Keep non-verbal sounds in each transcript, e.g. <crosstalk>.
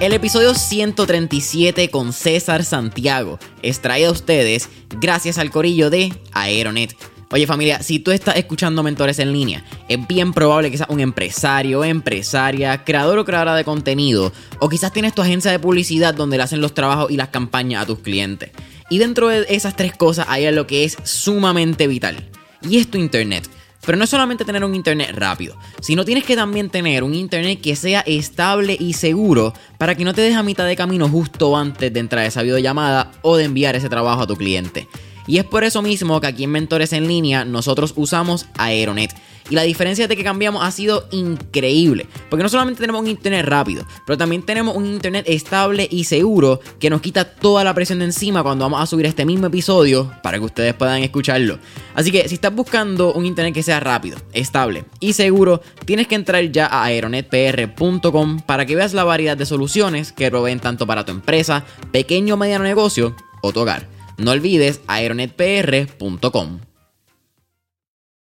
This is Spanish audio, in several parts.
El episodio 137 con César Santiago es traído a ustedes gracias al corillo de Aeronet. Oye familia, si tú estás escuchando mentores en línea, es bien probable que seas un empresario, empresaria, creador o creadora de contenido, o quizás tienes tu agencia de publicidad donde le hacen los trabajos y las campañas a tus clientes. Y dentro de esas tres cosas hay algo que es sumamente vital, y es tu internet. Pero no es solamente tener un internet rápido, sino tienes que también tener un internet que sea estable y seguro para que no te deje a mitad de camino justo antes de entrar a esa videollamada o de enviar ese trabajo a tu cliente. Y es por eso mismo que aquí en Mentores en Línea nosotros usamos Aeronet. Y la diferencia de que cambiamos ha sido increíble. Porque no solamente tenemos un internet rápido, pero también tenemos un internet estable y seguro que nos quita toda la presión de encima cuando vamos a subir este mismo episodio para que ustedes puedan escucharlo. Así que si estás buscando un internet que sea rápido, estable y seguro, tienes que entrar ya a aeronetpr.com para que veas la variedad de soluciones que proveen tanto para tu empresa, pequeño o mediano negocio o tu hogar. No olvides aeronetpr.com.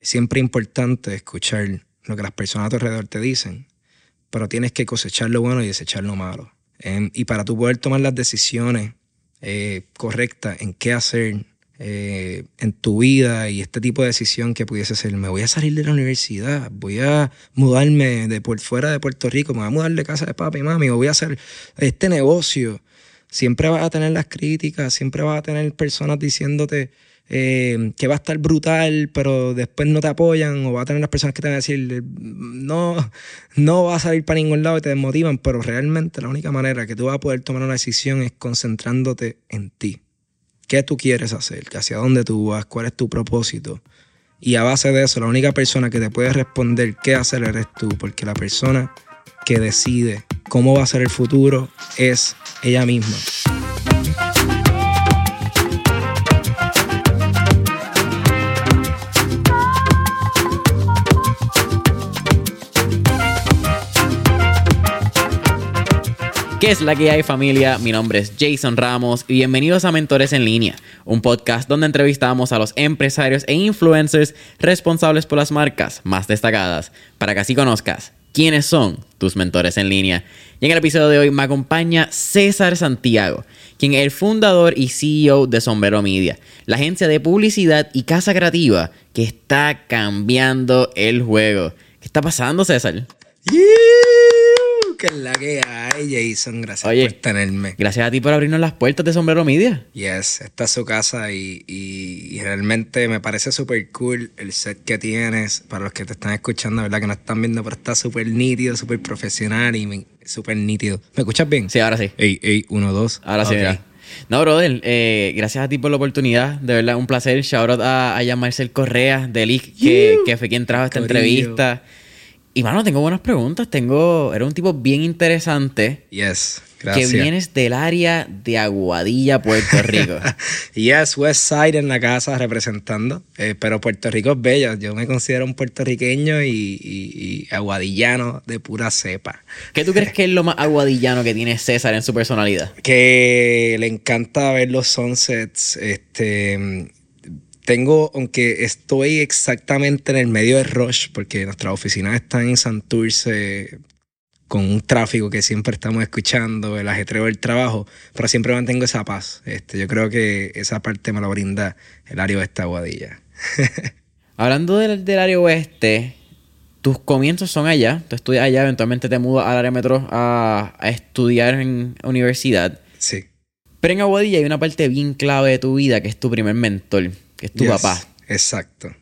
Siempre importante escuchar lo que las personas a tu alrededor te dicen, pero tienes que cosechar lo bueno y desechar lo malo. Em, y para tú poder tomar las decisiones eh, correctas en qué hacer eh, en tu vida y este tipo de decisión que pudiese ser, me voy a salir de la universidad, voy a mudarme de fuera de Puerto Rico, me voy a mudar de casa de papi y mami, o voy a hacer este negocio. Siempre vas a tener las críticas, siempre vas a tener personas diciéndote eh, que va a estar brutal, pero después no te apoyan, o va a tener las personas que te van a decir, no, no va a salir para ningún lado y te desmotivan, pero realmente la única manera que tú vas a poder tomar una decisión es concentrándote en ti. ¿Qué tú quieres hacer? ¿Hacia dónde tú vas? ¿Cuál es tu propósito? Y a base de eso, la única persona que te puede responder qué hacer eres tú, porque la persona que decide cómo va a ser el futuro es ella misma. ¿Qué es la que hay familia? Mi nombre es Jason Ramos y bienvenidos a Mentores en Línea, un podcast donde entrevistamos a los empresarios e influencers responsables por las marcas más destacadas, para que así conozcas quiénes son tus mentores en línea. Y en el episodio de hoy me acompaña César Santiago, quien es el fundador y CEO de Sombrero Media, la agencia de publicidad y casa creativa que está cambiando el juego. ¿Qué está pasando, César? Que es la que hay, Jason. Gracias Oye, por tenerme. Gracias a ti por abrirnos las puertas de Sombrero Media. Yes, esta es su casa y, y- y realmente me parece súper cool el set que tienes. Para los que te están escuchando, ¿verdad? Que no están viendo, pero está súper nítido, súper profesional y súper nítido. ¿Me escuchas bien? Sí, ahora sí. Ey, ey, uno, dos. Ahora sí, Ok. mira. No, brother, eh, gracias a ti por la oportunidad. De verdad, un placer. Shout out a, a Marcel Correa de Leak, que, que fue quien trajo esta Corillo. entrevista. Y, mano, tengo buenas preguntas. Tengo... Era un tipo bien interesante. Yes, Que gracias. vienes del área de Aguadilla, Puerto <laughs> Rico. Yes, West Side en la casa representando. Eh, pero Puerto Rico es bello. Yo me considero un puertorriqueño y, y- y aguadillano de pura cepa. ¿Qué tú crees que es lo más aguadillano que tiene César en su personalidad? que le encanta ver los sunsets. Este, tengo, aunque estoy exactamente en el medio de rush, porque nuestras oficinas están en Santurce con un tráfico que siempre estamos escuchando, el ajetreo del trabajo, pero siempre mantengo esa paz. Este, yo creo que esa parte me lo brinda el área de esta Aguadilla. <laughs> Hablando del, del área oeste, tus comienzos son allá. Tú estudias allá, eventualmente te mudas al área metro a, a estudiar en universidad. Sí. Pero en Aguadilla hay una parte bien clave de tu vida que es tu primer mentor, que es tu Yes, papá. Exacto.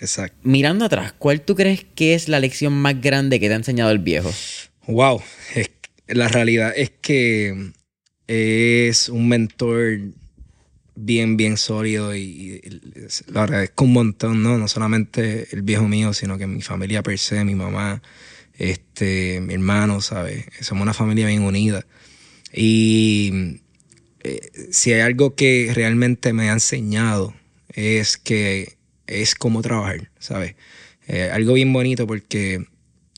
Exacto. Mirando atrás, ¿cuál tú crees que es la lección más grande que te ha enseñado el viejo? Wow, es- la realidad es que es un mentor bien, bien sólido y, y lo agradezco un montón, ¿no? No solamente el viejo mío, sino que mi familia per se, mi mamá, este, mi hermano, ¿sabes? Somos una familia bien unida. Y eh, si hay algo que realmente me ha enseñado es que es cómo trabajar, ¿sabes? Eh, algo bien bonito porque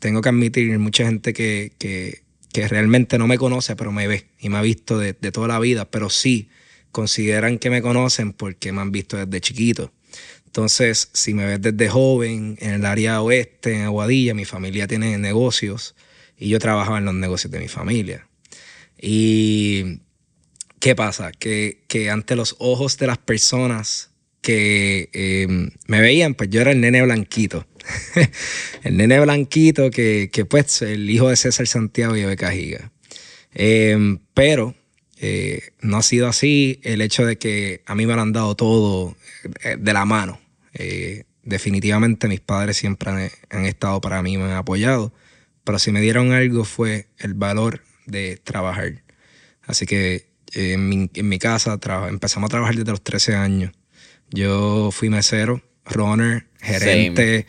tengo que admitir, mucha gente que, que, que realmente no me conoce, pero me ve y me ha visto de, de toda la vida, pero sí consideran que me conocen porque me han visto desde chiquito. Entonces, si me ves desde joven en el área oeste, en Aguadilla, mi familia tiene negocios y yo trabajaba en los negocios de mi familia. Y ¿qué pasa? Que, que ante los ojos de las personas que em, me veían, pues yo era el nene blanquito. <laughs> el nene blanquito que, que, pues el hijo de César Santiago y de Cajiga. Em, pero eh, no ha sido así el hecho de que a mí me lo han dado todo eh, de la mano. Eh, definitivamente mis padres siempre han, estado para mí, me han apoyado, pero si me dieron algo fue el valor de trabajar. Así que en, mi, casa empezamos a trabajar desde los 13 años. Yo fui mesero, runner, gerente,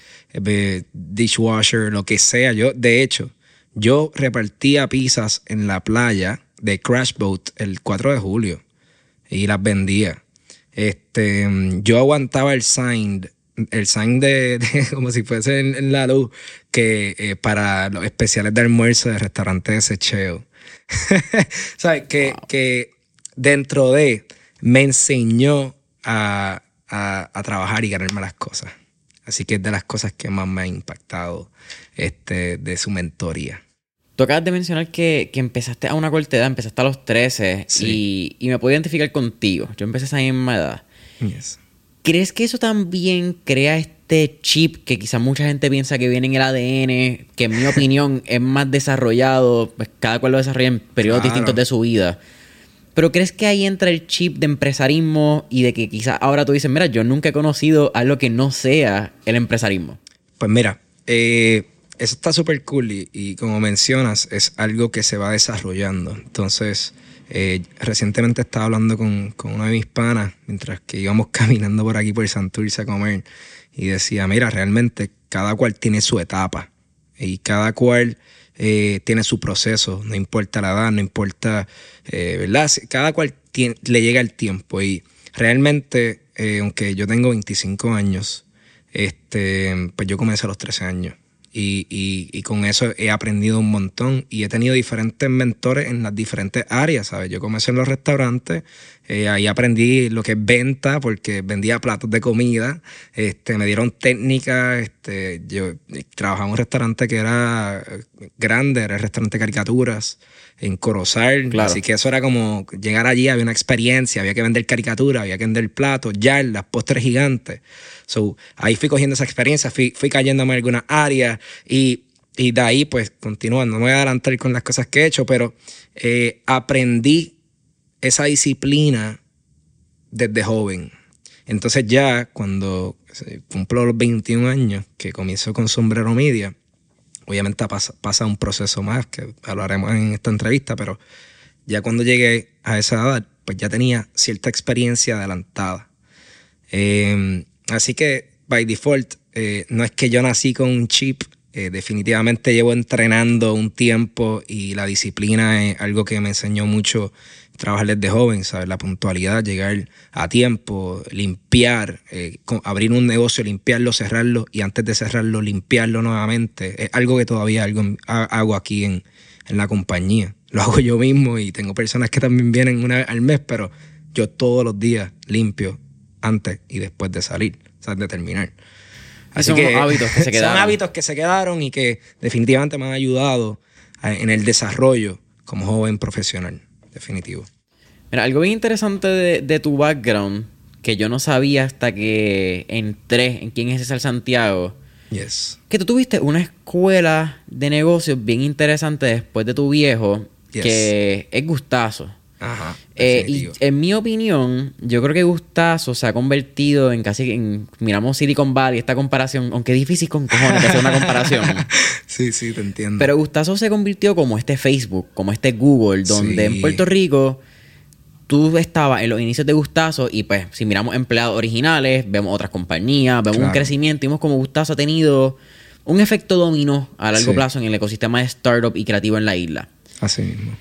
dishwasher, lo que sea. Yo, de hecho, yo repartía pizzas en la playa de Crash Boat el 4 de julio y las vendía. Este, yo aguantaba el sign, el sign <laughs> de, como si fuese en, la luz, que eh, para los especiales de almuerzo de restaurante de Secheo. <laughs> ¿Sabes? Que, que dentro de me enseñó a, a, trabajar y ganarme las cosas. Así que es de las cosas que más me ha impactado este, de su mentoría. Tú acabas de mencionar que, empezaste a una corta edad, empezaste a los 13 y, me puedo identificar contigo. Yo empecé a esa misma edad. ¿Crees que eso también crea este chip que quizás mucha gente piensa que viene en el ADN, que en mi <laughs> opinión es más desarrollado, pues cada cual lo desarrolla en periodos distintos de su vida? Pero ¿crees que ahí entra el chip de empresarismo y de que quizás ahora tú dices, mira, yo nunca he conocido algo que no sea el empresarismo? Pues mira, eh, eso está súper cool y, como mencionas, es algo que se va desarrollando. Entonces, eh, recientemente estaba hablando con, con, una de mis panas mientras que íbamos <laughs> caminando por aquí por Santurce a comer y decía, mira, realmente cada cual tiene su etapa y cada cual eh, tiene su proceso, no importa la edad, no importa, eh, ¿verdad? Cada cual le llega el tiempo y realmente, aunque yo tengo 25 años, este, pues yo comencé a los 13 años. Y, con eso he aprendido un montón y he tenido diferentes mentores en las diferentes áreas, ¿sabes? Yo comencé en los restaurantes, eh, ahí aprendí lo que es venta porque vendía platos de comida, este, me dieron técnicas, este, yo trabajaba en un restaurante que era grande, era el restaurante caricaturas en Corozal, así que eso era como llegar allí, había una experiencia, había que vender caricaturas, había que vender platos, las postres gigantes. So, ahí fui cogiendo esa experiencia, fui, fui cayéndome en algunas áreas y, y, de ahí, pues, continuando. No me voy a adelantar con las cosas que he hecho, pero eh, aprendí esa disciplina desde joven. Entonces ya cuando cumplo los 21 años, que comienzo con Sombrero Media, obviamente pasa, pasa un proceso más que hablaremos en esta entrevista, pero ya cuando llegué a esa edad, pues ya tenía cierta experiencia adelantada. Eh, Así que, by default, eh, no es que yo nací con un chip, eh, definitivamente llevo entrenando un tiempo y la disciplina es algo que me enseñó mucho trabajar desde joven, ¿sabes? La puntualidad, llegar a tiempo, limpiar, eh, abrir un negocio, limpiarlo, cerrarlo y antes de cerrarlo, limpiarlo nuevamente. Es algo que todavía algo, hago aquí en, en la compañía. Lo hago yo mismo y tengo personas que también vienen una vez al mes, pero yo todos los días limpio antes y después de salir, o sea, de terminar. Así son que hábitos que se <laughs> quedaron. Son hábitos que se quedaron y que definitivamente me han ayudado en el desarrollo como joven profesional, definitivo. Mira, algo bien interesante de, tu background que yo no sabía hasta que entré en quién es César Santiago. Yes. Que tú tuviste una escuela de negocios bien interesante después de tu viejo, que es Gustazo. Ajá. Eh, y en mi opinión, yo creo que Gustazo se ha convertido en casi en. Miramos Silicon Valley, esta comparación, aunque es difícil con cojones hacer una comparación. <laughs> sí, sí, te entiendo. Pero Gustazo se convirtió como este Facebook, como este Google, donde en Puerto Rico tú estabas en los inicios de Gustazo y pues si miramos empleados originales, vemos otras compañías, vemos un crecimiento y vemos como Gustazo ha tenido un efecto dominó a largo plazo en el ecosistema de startup y creativo en la isla. Así mismo.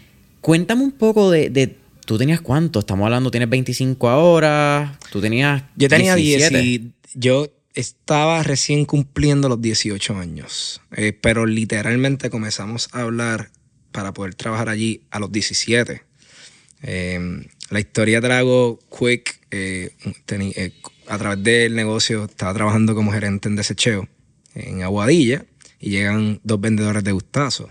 Cuéntame un poco de, ¿Tú tenías cuánto? Estamos hablando, tienes 25 ahora. Tú tenías. Yo tenía 17. 10 y yo estaba recién cumpliendo los 18 años. Eh, pero literalmente comenzamos a hablar para poder trabajar allí a los 17. Em, la historia hago quick. Eh, eh, a través del negocio estaba trabajando como gerente en desecheo en Aguadilla y llegan dos vendedores de gustazo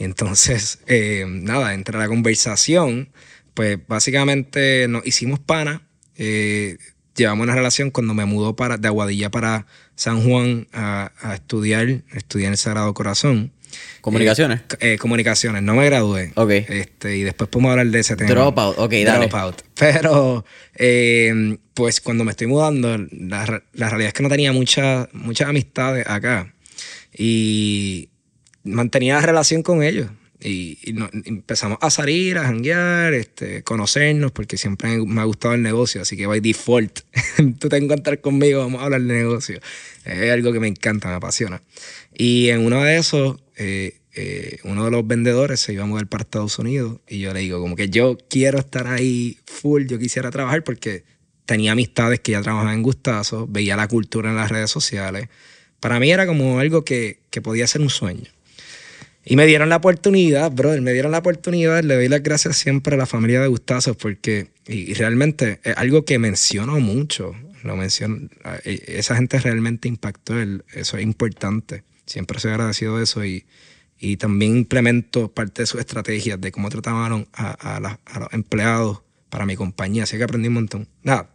Y entonces, <laughs> eh, nada, entre la conversación, pues básicamente nos hicimos pana. Eh, llevamos una relación cuando me mudó para, de Aguadilla para San Juan a, a estudiar, estudiar en el Sagrado Corazón. ¿Comunicaciones? Eh, eh, comunicaciones, no me gradué. Ok. Este, y después podemos hablar de ese tema. Dropout, ok, dale. Dropout. Pero, eh, pues cuando me estoy mudando, la, la realidad es que no tenía mucha- muchas amistades acá. Y mantenía relación con ellos. Y, y no- empezamos a salir, a janguear, este, conocernos, porque siempre me ha gustado el negocio. Así que by default, <laughs> tú te encuentras conmigo, vamos a hablar de negocio. Es algo que me encanta, me apasiona. Y en uno de esos, eh, eh, uno de los vendedores se iba a mudar para Estados Unidos. Y yo le digo, como que yo quiero estar ahí full, yo quisiera trabajar porque tenía amistades que ya trabajaban en Gustazo, veía la cultura en las redes sociales. Para mí era como algo que, que podía ser un sueño. Y me dieron la oportunidad, brother, me dieron la oportunidad. Le doy las gracias siempre a la familia de Gustazos porque, y, y realmente es algo que menciono mucho. Lo menciono, eh, esa gente realmente impactó, eso es importante. Siempre soy agradecido de eso y, y también implemento parte de sus estrategias de cómo trataban a, a la- a los empleados para mi compañía. Así que aprendí un montón. Nada,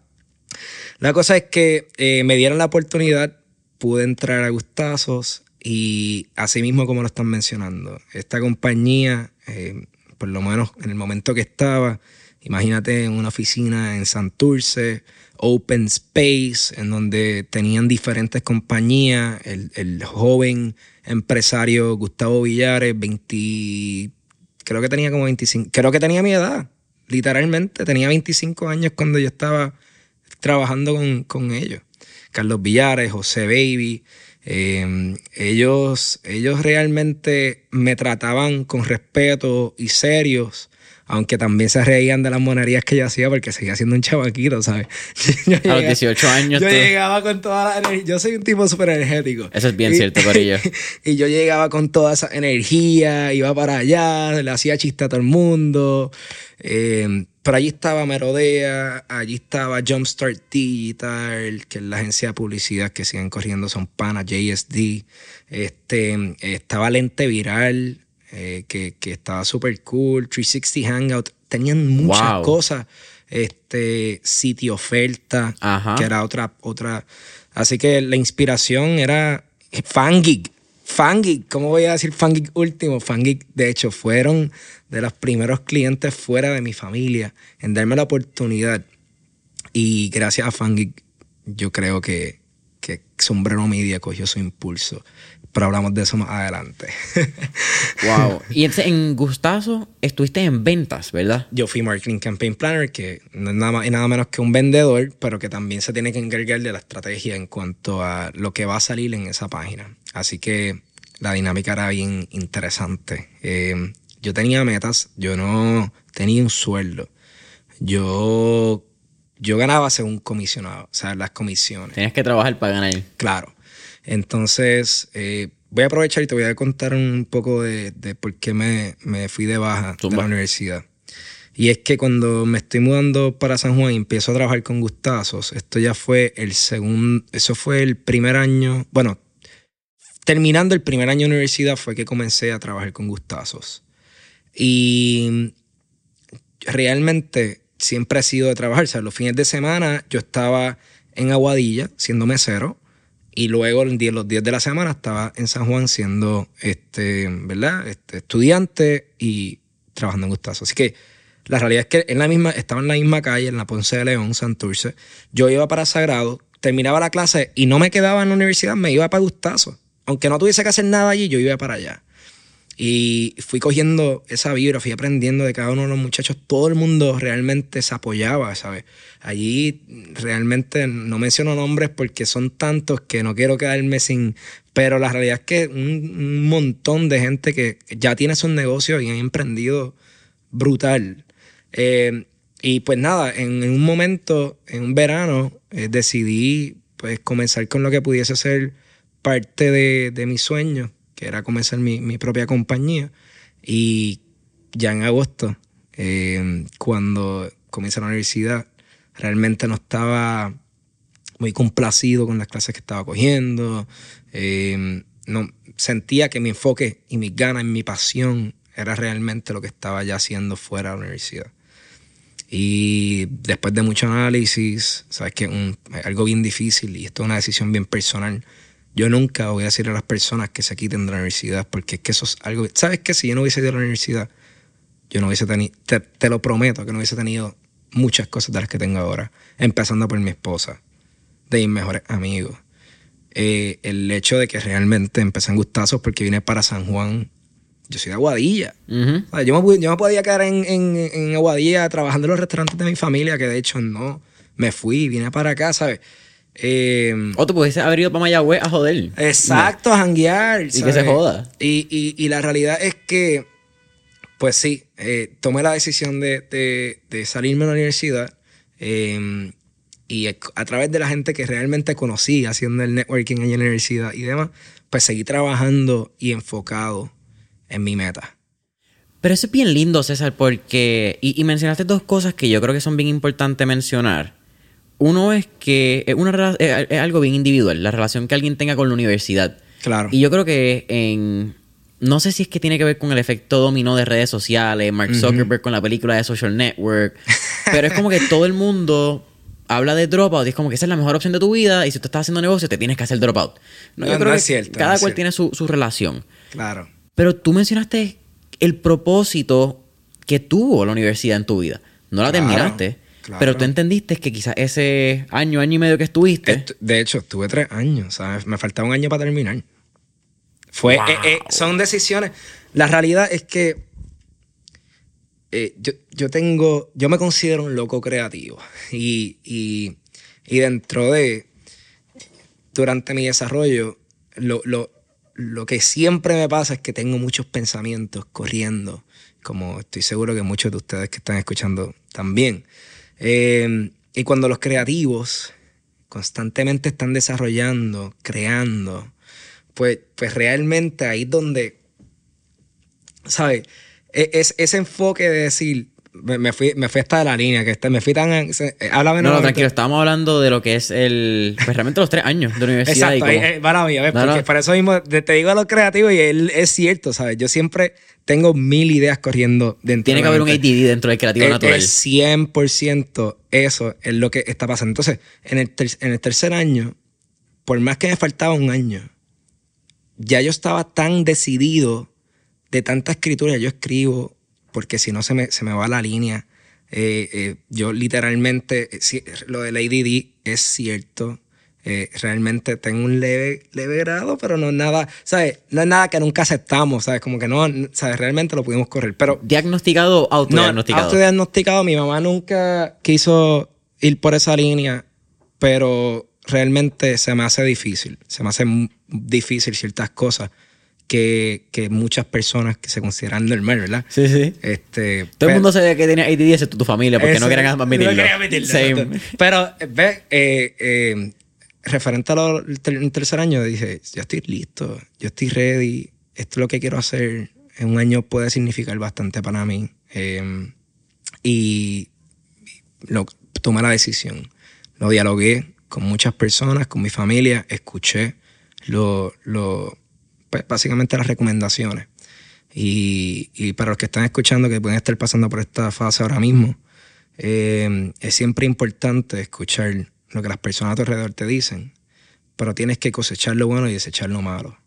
la cosa es que eh, me dieron la oportunidad, pude entrar a Gustazos y así mismo como lo están mencionando, esta compañía, eh, por lo menos en el momento que estaba, imagínate en una oficina en Santurce, open space, en donde tenían diferentes compañías, el, el joven empresario Gustavo Villares, 20, creo que tenía como 25, creo que tenía mi edad, literalmente, tenía 25 años cuando yo estaba trabajando con, con ellos. Carlos Villares, José Baby. Eh, ellos, ellos realmente me trataban con respeto y serios, aunque también se reían de las monerías que yo hacía porque seguía siendo un chavaquito, ¿sabes? <laughs> Yo A los llegaba- 18 años. Yo tú- llegaba con toda la energía. Yo soy un tipo súper energético. Eso es bien Y- cierto, Corillo. <laughs> y yo llegaba con toda esa energía, iba para allá, le hacía chiste a todo el mundo. Eh, pero allí estaba Merodea, allí estaba Jumpstart Digital, que es la agencia de publicidad que siguen corriendo, son panas, JSD. Este, estaba Lente Viral, eh, que, que estaba súper cool. 360 Hangout, tenían muchas Wow. cosas. Este, Sitio Oferta, Ajá. que era otra, otra. Así que la inspiración era Fangig. Fangig, ¿cómo voy a decir Fangig último? Fangig, de hecho, fueron de los primeros clientes fuera de mi familia en darme la oportunidad. Y gracias a Fangig, yo creo que, que Sombrero Media cogió su impulso. Pero hablamos de eso más adelante. <laughs> Wow. Y entonces en Gustazo estuviste en ventas, ¿verdad? Yo fui Marketing Campaign Planner, que no es nada más y nada menos que un vendedor, pero que también se tiene que encargar de la estrategia en cuanto a lo que va a salir en esa página. Así que la dinámica era bien interesante. Eh, yo tenía metas, yo no tenía un sueldo. Yo, yo ganaba según comisionado, o sea, las comisiones. Tenías que trabajar para ganar. Claro. Entonces, eh, voy a aprovechar y te voy a contar un poco de, de por qué me, me fui de baja de Zumba. la universidad. Y es que cuando me estoy mudando para San Juan y empiezo a trabajar con Gustazos, esto ya fue el segundo, eso fue el primer año, bueno, terminando el primer año de universidad fue que comencé a trabajar con Gustazos. Y realmente siempre he sido de trabajar. O sea, los fines de semana yo estaba en Aguadilla siendo mesero y luego en die- los días de la semana estaba en San Juan siendo este, ¿verdad? Este, estudiante y trabajando en Gustazo. Así que la realidad es que en la misma, estaba en la misma calle, en la Ponce de León, Santurce. Yo iba para Sagrado, terminaba la clase y no me quedaba en la universidad, me iba para Gustazo. Aunque no tuviese que hacer nada allí, yo iba para allá. Y fui cogiendo esa vibra, fui aprendiendo de cada uno de los muchachos. Todo el mundo realmente se apoyaba, ¿sabes? Allí realmente no menciono nombres porque son tantos que no quiero quedarme sin... Pero la realidad es que un, montón de gente que ya tiene sus negocios y han emprendido brutal. Eh, y pues nada, en, en un momento, en un verano, eh, decidí pues comenzar con lo que pudiese ser parte de, de mi sueño, que era comenzar mi, mi propia compañía. Y ya en agosto, eh, cuando comencé la universidad, realmente no estaba muy complacido con las clases que estaba cogiendo. Eh, no, sentía que mi enfoque y mis ganas y mi pasión era realmente lo que estaba ya haciendo fuera de la universidad. Y después de mucho análisis, sabes que algo bien difícil y esto es una decisión bien personal. Yo nunca voy a decir a las personas que se quiten de la universidad porque es que eso es algo. ¿Sabes que Si yo no hubiese ido a la universidad, yo no hubiese tenido. Te, te lo prometo que no hubiese tenido muchas cosas de las que tengo ahora. Empezando por mi esposa, de mis mejores amigos, eh, el hecho de que realmente empecé en gustazos porque vine para San Juan. Yo soy de Aguadilla. yo, me, podía quedar en, Aguadilla trabajando en los restaurantes de mi familia, que de hecho no. Me fui, vine para acá, ¿sabes? Eh, o tú pudiese haber ido para Mayagüez a joder. Exacto, a janguear. Y que se joda. Y, la realidad es que, pues sí, eh, tomé la decisión de, salirme de la universidad. Eh, y a través de la gente que realmente conocí haciendo el networking en la universidad y demás, pues seguí trabajando y enfocado en mi meta. Pero eso es bien lindo, César, porque... Y, mencionaste dos cosas que yo creo que son bien importantes mencionar. Uno es que es, una, es algo bien individual, la relación que alguien tenga con la universidad. Claro. Y yo creo que en... No sé si es que tiene que ver con el efecto dominó de redes sociales, Mark Zuckerberg con la película de Social Network, <laughs> pero es como que todo el mundo habla de dropout y es como que esa es la mejor opción de tu vida y si tú estás haciendo negocio te tienes que hacer dropout. No, yo creo que cierto, cada cual tiene su, relación. Claro. Pero tú mencionaste el propósito que tuvo la universidad en tu vida. No la terminaste, pero tú entendiste que quizás ese año, año y medio que estuviste... de hecho, estuve tres años, ¿sabes? Me faltaba un año para terminar. Fue, eh, eh, son decisiones... La realidad es que eh, yo, tengo, yo me considero un loco creativo y, dentro de, durante mi desarrollo, lo, que siempre me pasa es que tengo muchos pensamientos corriendo, como estoy seguro que muchos de ustedes que están escuchando también. Eh, y cuando los creativos constantemente están desarrollando, creando, pues, pues realmente ahí es donde, ¿sabes? E, es, ese enfoque de decir, me, fui, me fui hasta de la línea, que este, me fui tan... Eh, háblame No, no, tranquilo, estábamos hablando de lo que es el... Pues realmente los tres años de universidad. Exacto, y como... para porque para eso mismo te digo a lo creativo y él, es cierto, ¿sabes? Yo siempre tengo mil ideas corriendo dentro Tiene que haber un ADD dentro del creativo natural. Es 100% eso es lo que está pasando. Entonces, en el, en el tercer año, por más que me faltaba un año, ya yo estaba tan decidido de tanta escritura yo escribo, porque si no se me, se me va la línea. Eh, eh, yo literalmente, eh, lo de Lady D es cierto. realmente tengo un leve, leve grado, pero no es nada, ¿sabes? No es nada que nunca aceptamos, ¿sabes? Como que no, ¿sabes? Realmente lo pudimos correr. Pero, ¿Diagnosticado o autodiagnosticado? No, autodiagnosticado. Mi mamá nunca quiso ir por esa línea, pero realmente se me hace difícil. Se me hace difícil ciertas cosas que, que, muchas personas que se consideran normal, ¿verdad? Sí, sí. Este, Todo el mundo sabía que tenía ADD excepto tu familia porque no querían admitirlo. No querían admitirlo. Pero, ve, eh, eh, referente al tercer año, dije, yo estoy listo, yo estoy ready, esto es lo que quiero hacer. En un año puede significar bastante para mí. Em, y lo, tomé la decisión. Lo dialogué con muchas personas, con mi familia, escuché lo, lo pues, básicamente las recomendaciones. Y, para los que están escuchando que pueden estar pasando por esta fase ahora mismo, eh, es siempre importante escuchar lo que las personas a tu alrededor te dicen, pero tienes que cosechar lo bueno y desechar lo malo.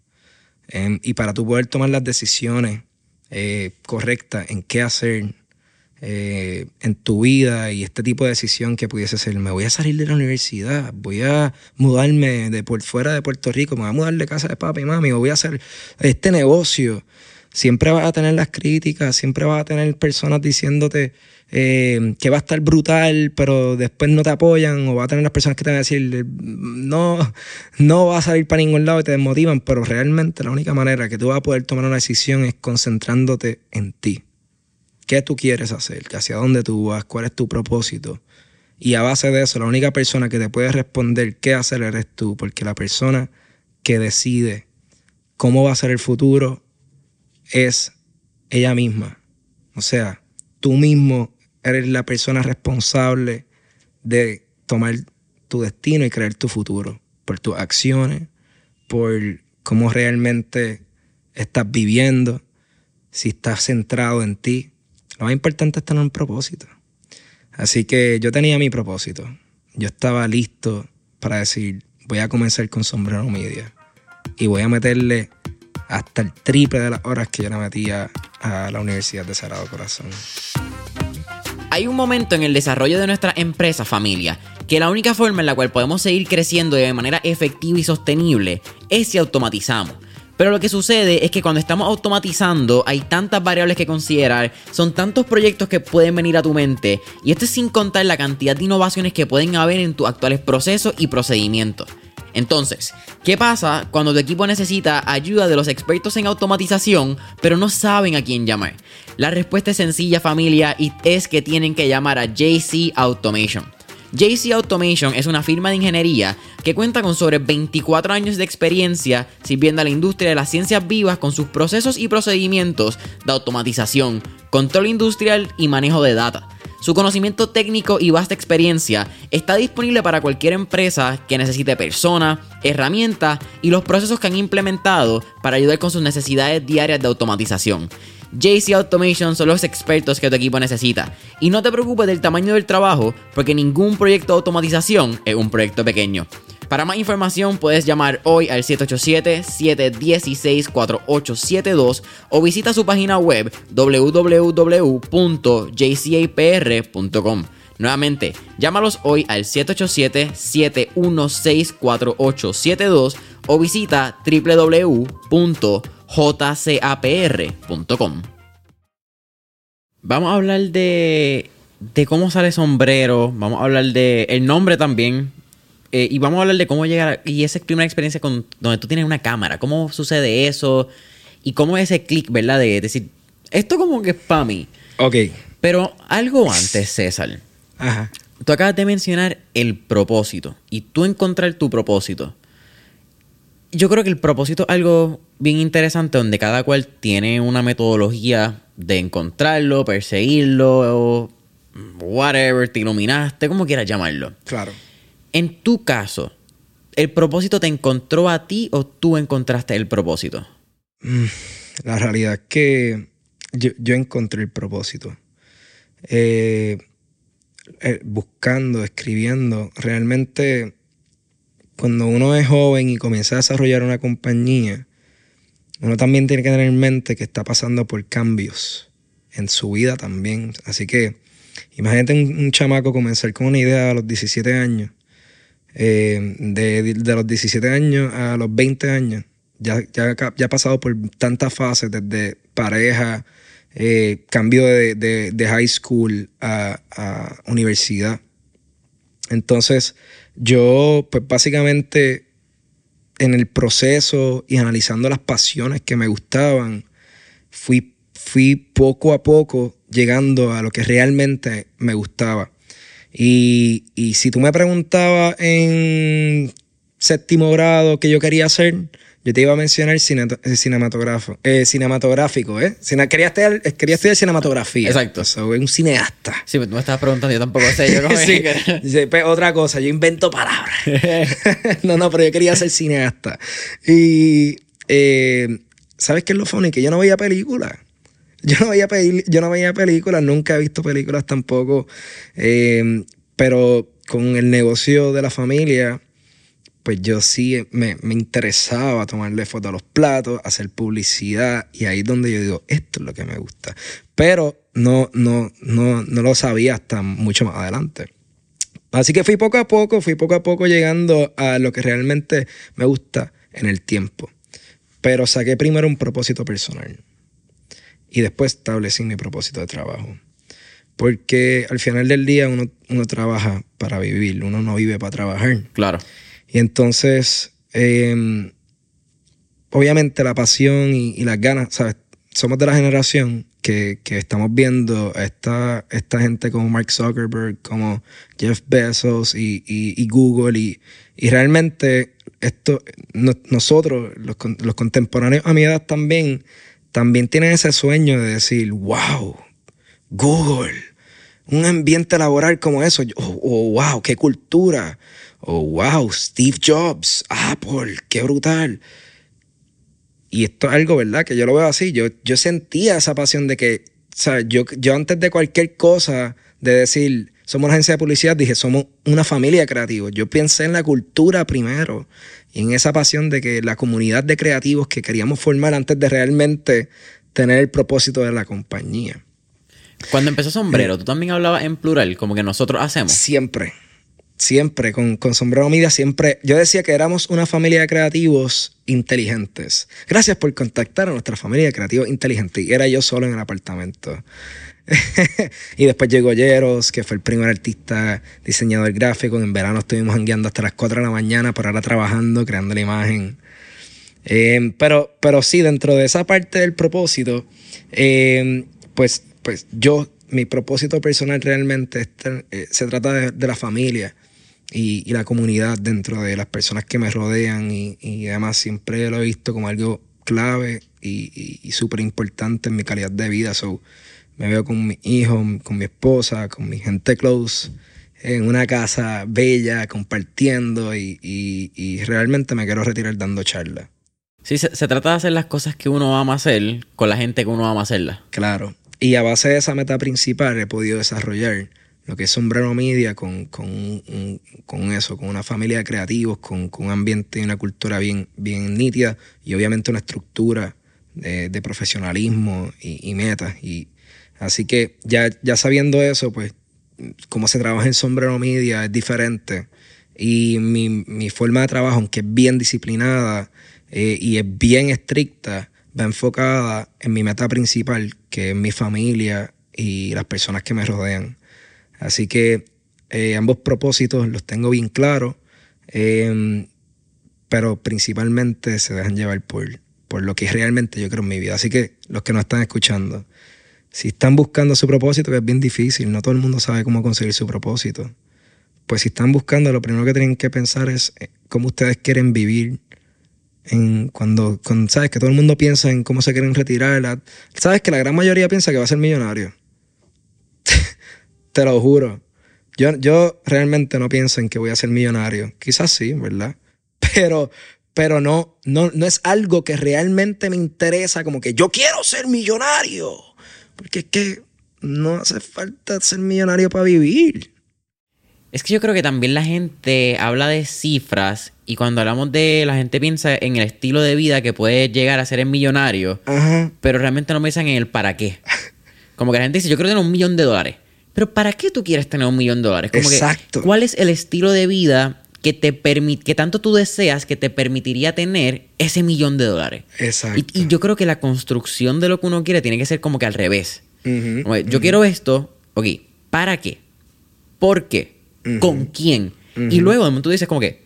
Em, y para tú poder tomar las decisiones eh, correctas en qué hacer, eh, en tu vida y este tipo de decisión que pudiese ser, me voy a salir de la universidad, voy a mudarme de por fuera de Puerto Rico, me voy a mudar de casa de papi y mami, o voy a hacer este negocio. Siempre vas a tener las críticas, siempre vas a tener personas diciéndote eh, que va a estar brutal, pero después no te apoyan, o va a tener las personas que te van a decir, no, no va a salir para ningún lado y te desmotivan, pero realmente la única manera que tú vas a poder tomar una decisión es concentrándote en ti qué tú quieres hacer, hacia dónde tú vas, cuál es tu propósito. Y a base de eso, la única persona que te puede responder qué hacer eres tú, porque la persona que decide cómo va a ser el futuro es ella misma. O sea, tú mismo eres la persona responsable de tomar tu destino y crear tu futuro, por tus acciones, por cómo realmente estás viviendo, si estás centrado en ti. Lo más importante es tener un propósito. Así que yo tenía mi propósito. Yo estaba listo para decir, voy a comenzar con sombrero media y voy a meterle hasta el triple de las horas que yo le metía a la Universidad de Sagrado Corazón. Hay un momento en el desarrollo de nuestra empresa familia que la única forma en la cual podemos seguir creciendo de manera efectiva y sostenible es si automatizamos. Pero lo que sucede es que cuando estamos automatizando hay tantas variables que considerar, son tantos proyectos que pueden venir a tu mente y esto es sin contar la cantidad de innovaciones que pueden haber en tus actuales procesos y procedimientos. Entonces, ¿qué pasa cuando tu equipo necesita ayuda de los expertos en automatización, pero no saben a quién llamar? La respuesta es sencilla familia y es que tienen que llamar a JC Automation. JC Automation es una firma de ingeniería que cuenta con sobre 24 años de experiencia sirviendo a la industria de las ciencias vivas con sus procesos y procedimientos de automatización, control industrial y manejo de data. Su conocimiento técnico y vasta experiencia está disponible para cualquier empresa que necesite personas, herramientas y los procesos que han implementado para ayudar con sus necesidades diarias de automatización. JC Automation son los expertos que tu equipo necesita. Y no te preocupes del tamaño del trabajo, porque ningún proyecto de automatización es un proyecto pequeño. Para más información puedes llamar hoy al 787-716-4872 o visita su página web www.jcapr.com. Nuevamente, llámalos hoy al 787-716-4872 o visita www.jcapr.com. Vamos a hablar de, de cómo sale sombrero, vamos a hablar de el nombre también, eh, y vamos a hablar de cómo llegar y esa primera experiencia con donde tú tienes una cámara, cómo sucede eso y cómo es ese clic, ¿verdad? De decir, esto como que es para mí. Ok. Pero algo antes, César. Ajá. Tú acabas de mencionar el propósito y tú encontrar tu propósito. Yo creo que el propósito es algo bien interesante donde cada cual tiene una metodología de encontrarlo, perseguirlo, whatever, te iluminaste, como quieras llamarlo. Claro. En tu caso, ¿el propósito te encontró a ti o tú encontraste el propósito? Mm, la realidad es que yo, encontré el propósito. Eh, eh, buscando, escribiendo, realmente cuando uno es joven y comienza a desarrollar una compañía, uno también tiene que tener en mente que está pasando por cambios en su vida también. Así que imagínate un, un chamaco comenzar con una idea a los 17 años eh, de, los 17 años a los 20 años, ya, ya, ya ha pasado por tantas fases, desde pareja, eh, cambio de, high school a, universidad. Entonces, yo, pues básicamente, en el proceso y analizando las pasiones que me gustaban, fui, fui poco a poco llegando a lo que realmente me gustaba. Y, si tú me preguntabas en séptimo grado qué yo quería hacer, yo te iba a mencionar cine, eh, cinematógrafo, eh, cinematográfico, ¿eh? quería, estudiar, quería estudiar cinematografía. Exacto. Soy un cineasta. Sí, pero tú me estabas preguntando, yo tampoco sé. Yo <laughs> sí, pues, otra cosa, yo invento palabras. <laughs> <laughs> no, no, pero yo quería ser cineasta. Y, eh, ¿sabes qué es lo funny? Que yo no veía películas. Yo no veía, yo no veía películas, nunca he visto películas tampoco, eh, pero con el negocio de la familia, pues yo sí me, interesaba tomarle fotos a los platos, hacer publicidad, y ahí es donde yo digo, esto es lo que me gusta. Pero no, no, no, no lo sabía hasta mucho más adelante. Así que fui poco a poco, fui poco a poco llegando a lo que realmente me gusta en el tiempo. Pero saqué primero un propósito personal y después establecí mi propósito de trabajo. Porque al final del día uno, uno trabaja para vivir, uno no vive para trabajar. Claro. Y entonces, em, obviamente la pasión y, las ganas, ¿sabes? Somos de la generación que, estamos viendo esta, esta gente como Mark Zuckerberg, como Jeff Bezos y, Google. Y, y, realmente esto, nosotros, los, los contemporáneos a mi edad también, también tienen ese sueño de decir, wow, Google, un ambiente laboral como eso, oh, oh, wow, qué cultura, oh, wow, Steve Jobs, Apple, qué brutal. y esto es algo, ¿verdad? Que yo lo veo así. Yo, yo sentía esa pasión de que, o sea, yo, yo antes de cualquier cosa, de decir, somos una agencia de publicidad, dije, somos una familia de creativos. Yo pensé en la cultura primero y en esa pasión de que la comunidad de creativos que queríamos formar antes de realmente tener el propósito de la compañía. Cuando empezó Sombrero, tú también hablabas en plural, como que nosotros hacemos. Siempre, siempre, con, con Sombrero Media, siempre. Yo decía que éramos una familia de creativos inteligentes. Gracias por contactar a nuestra familia de creativos inteligentes. Y era yo solo en el apartamento. <laughs> y después llegó Yeros, que fue el primer artista diseñador gráfico. En verano estuvimos hangueando hasta las 4 de la mañana, por ahora trabajando, creando la imagen. Eh, pero, pero sí, dentro de esa parte del propósito, eh, pues, pues yo, mi propósito personal realmente eh, se trata de, la familia y, la comunidad dentro de las personas que me rodean y, y además siempre lo he visto como algo clave y, y súper importante en mi calidad de vida. So, me veo con mi hijo, con mi esposa, con mi gente close, en una casa bella, compartiendo y, realmente me quiero retirar dando charlas. Sí, se, trata de hacer las cosas que uno ama hacer con la gente que uno ama hacerlas. Claro. Y a base de esa meta principal he podido desarrollar lo que es Sombrero Media con, con, eso, con una familia de creativos, con, un ambiente y una cultura bien, bien nítida y obviamente una estructura de, profesionalismo y, y metas. Y, Así que ya, ya sabiendo eso, pues cómo se trabaja en Sombrero Media es diferente. Y mi, forma de trabajo, aunque es bien disciplinada eh, y es bien estricta, va enfocada en mi meta principal, que es mi familia y las personas que me rodean. Así que eh, ambos propósitos los tengo bien claros, em, pero principalmente se dejan llevar por, por lo que realmente yo creo en mi vida. Así que los que nos están escuchando, si están buscando su propósito, que es bien difícil, no todo el mundo sabe cómo conseguir su propósito. Pues si están buscando, lo primero que tienen que pensar es eh, cómo ustedes quieren vivir. En cuando, sabes que todo el mundo piensa en cómo se quieren retirar, sabes que la gran mayoría piensa que va a ser millonario. <laughs> Te lo juro. Yo, yo realmente no pienso en que voy a ser millonario. Quizás sí, ¿verdad? <laughs> Pero, pero no, no, no es algo que realmente me interesa, como que yo quiero ser millonario. Porque es que no hace falta ser millonario para vivir. Es que yo creo que también la gente habla de cifras y cuando hablamos de la gente piensa en el estilo de vida que puede llegar a ser el millonario, pero realmente no piensan en el para qué. <laughs> Como que la gente dice, yo quiero tener un millón de dólares. Pero ¿para qué tú quieres tener un millón de dólares? Exacto. ¿Cuál es el estilo de vida que te permite, que tanto tú deseas que te permitiría tener ese millón de dólares. Exacto. Y, yo creo que la construcción de lo que uno quiere tiene que ser como que al revés. yo quiero esto, ok, ¿para qué? ¿Por qué? ¿Con quién? Y luego tú dices como que,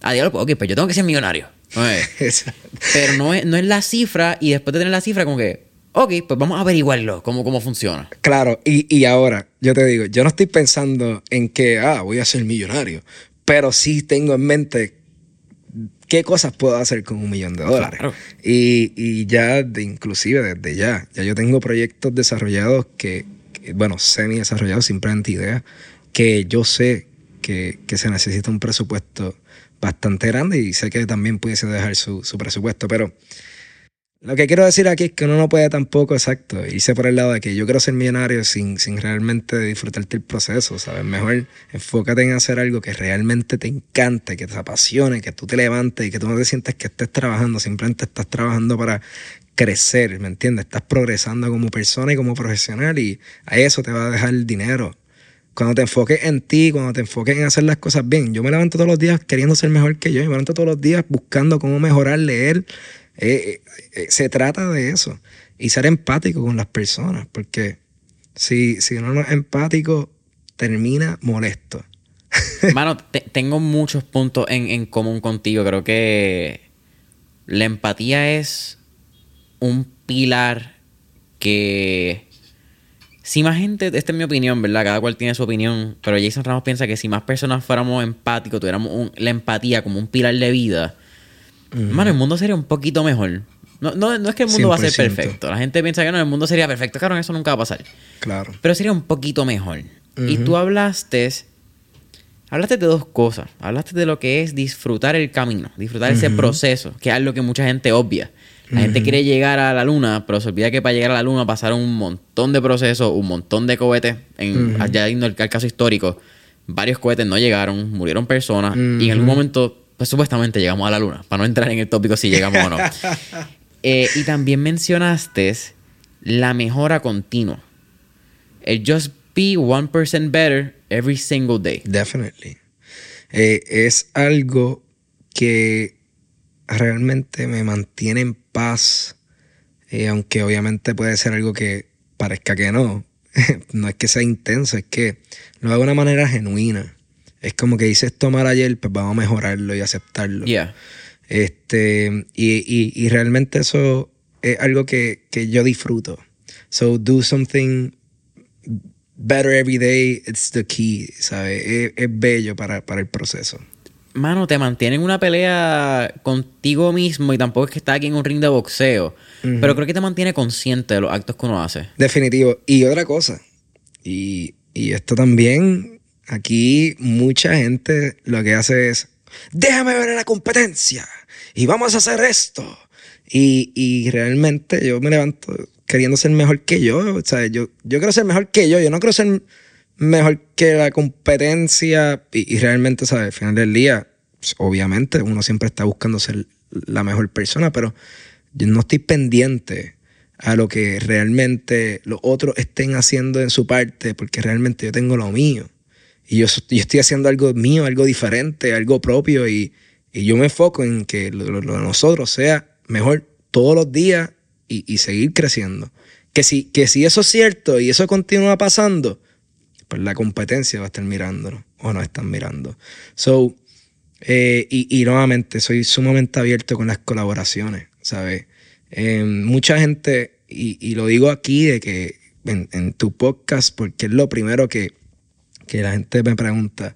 a diablo, ok, pues yo tengo que ser millonario. <laughs> Pero no es, no es la cifra y después de tener la cifra como que, ok, pues vamos a averiguarlo, cómo, cómo funciona. Claro, y, y, ahora, yo te digo, yo no estoy pensando en que, ah, voy a ser millonario pero sí tengo en mente qué cosas puedo hacer con un millón de dólares. Y, ya, de, inclusive desde ya, ya yo tengo proyectos desarrollados que, bueno, semi desarrollados, simplemente ideas, que yo sé que, se necesita un presupuesto bastante grande y sé que también pudiese dejar su, su presupuesto, pero lo que quiero decir aquí es que uno no puede tampoco, exacto, irse por el lado de que yo quiero ser millonario sin, sin realmente disfrutarte el proceso, ¿sabes? Mejor enfócate en hacer algo que realmente te encante, que te apasione, que tú te levantes y que tú no te sientes que estés trabajando, simplemente estás trabajando para crecer, ¿me entiendes? Estás progresando como persona y como profesional y a eso te va a dejar el dinero. Cuando te enfoques en ti, cuando te enfoques en hacer las cosas bien. Yo me levanto todos los días queriendo ser mejor que yo, y me levanto todos los días buscando cómo mejorar, leer eh, eh, eh, se trata de eso. Y ser empático con las personas, porque si, si uno no es empático, termina molesto. <laughs> Mano, tengo muchos puntos en, en común contigo. Creo que la empatía es un pilar que si más gente, esta es mi opinión, ¿verdad? Cada cual tiene su opinión, pero Jason Ramos piensa que si más personas fuéramos empáticos, tuviéramos la empatía como un pilar de vida, Mano, el mundo sería un poquito mejor. No, no, no es que el mundo va a ser perfecto. La gente piensa que no, el mundo sería perfecto. Claro, eso nunca va a pasar. Claro. Pero sería un poquito mejor. Y tú hablaste. Hablaste de dos cosas. Hablaste de lo que es disfrutar el camino, disfrutar ese proceso, que es algo que mucha gente obvia. La gente quiere llegar a la luna, pero se olvida que para llegar a la luna pasaron un montón de procesos, un montón de cohetes. En, Ya yendo al caso histórico, varios cohetes no llegaron, murieron personas y en algún momento, pues supuestamente llegamos a la luna, para no entrar en el tópico si llegamos o no. <laughs> Eh, y también mencionaste la mejora continua. Just be 1% better every single day. Definitely. Eh, es algo que realmente me mantiene en paz, eh, aunque obviamente puede ser algo que parezca que no. <laughs> no es que sea intenso, es que lo hago de una manera genuina. Es como que hice esto mal ayer, pues vamos a mejorarlo y aceptarlo. Yeah. Este, y, y, realmente eso es algo que, que, yo disfruto. So do something better every day, it's the key, ¿sabes? Es, es bello para, para el proceso mano, te mantienen una pelea contigo mismo y tampoco es que estás aquí en un ring de boxeo. Pero creo que te mantiene consciente de los actos que uno hace. Definitivo. Y otra cosa, y, y esto también, aquí mucha gente lo que hace es, déjame ver la competencia y vamos a hacer esto. Y, y realmente yo me levanto queriendo ser mejor que yo. O sea, yo, yo quiero ser mejor que yo. Yo no quiero ser mejor que la competencia y, realmente, ¿sabes? Al final del día, pues, obviamente uno siempre está buscando ser la mejor persona, pero yo no estoy pendiente a lo que realmente los otros estén haciendo en su parte, porque realmente yo tengo lo mío. Y yo, estoy haciendo algo mío, algo diferente, algo propio, y, y yo me enfoco en que lo, de nosotros sea mejor todos los días y, y seguir creciendo. Que si, que si eso es cierto y eso continúa pasando, pues la competencia va a estar mirándonos o nos están mirando. So, eh, y, nuevamente, soy sumamente abierto con las colaboraciones, ¿sabes? Em, mucha gente, y, lo digo aquí de que en, tu podcast, porque es lo primero que, que la gente me pregunta,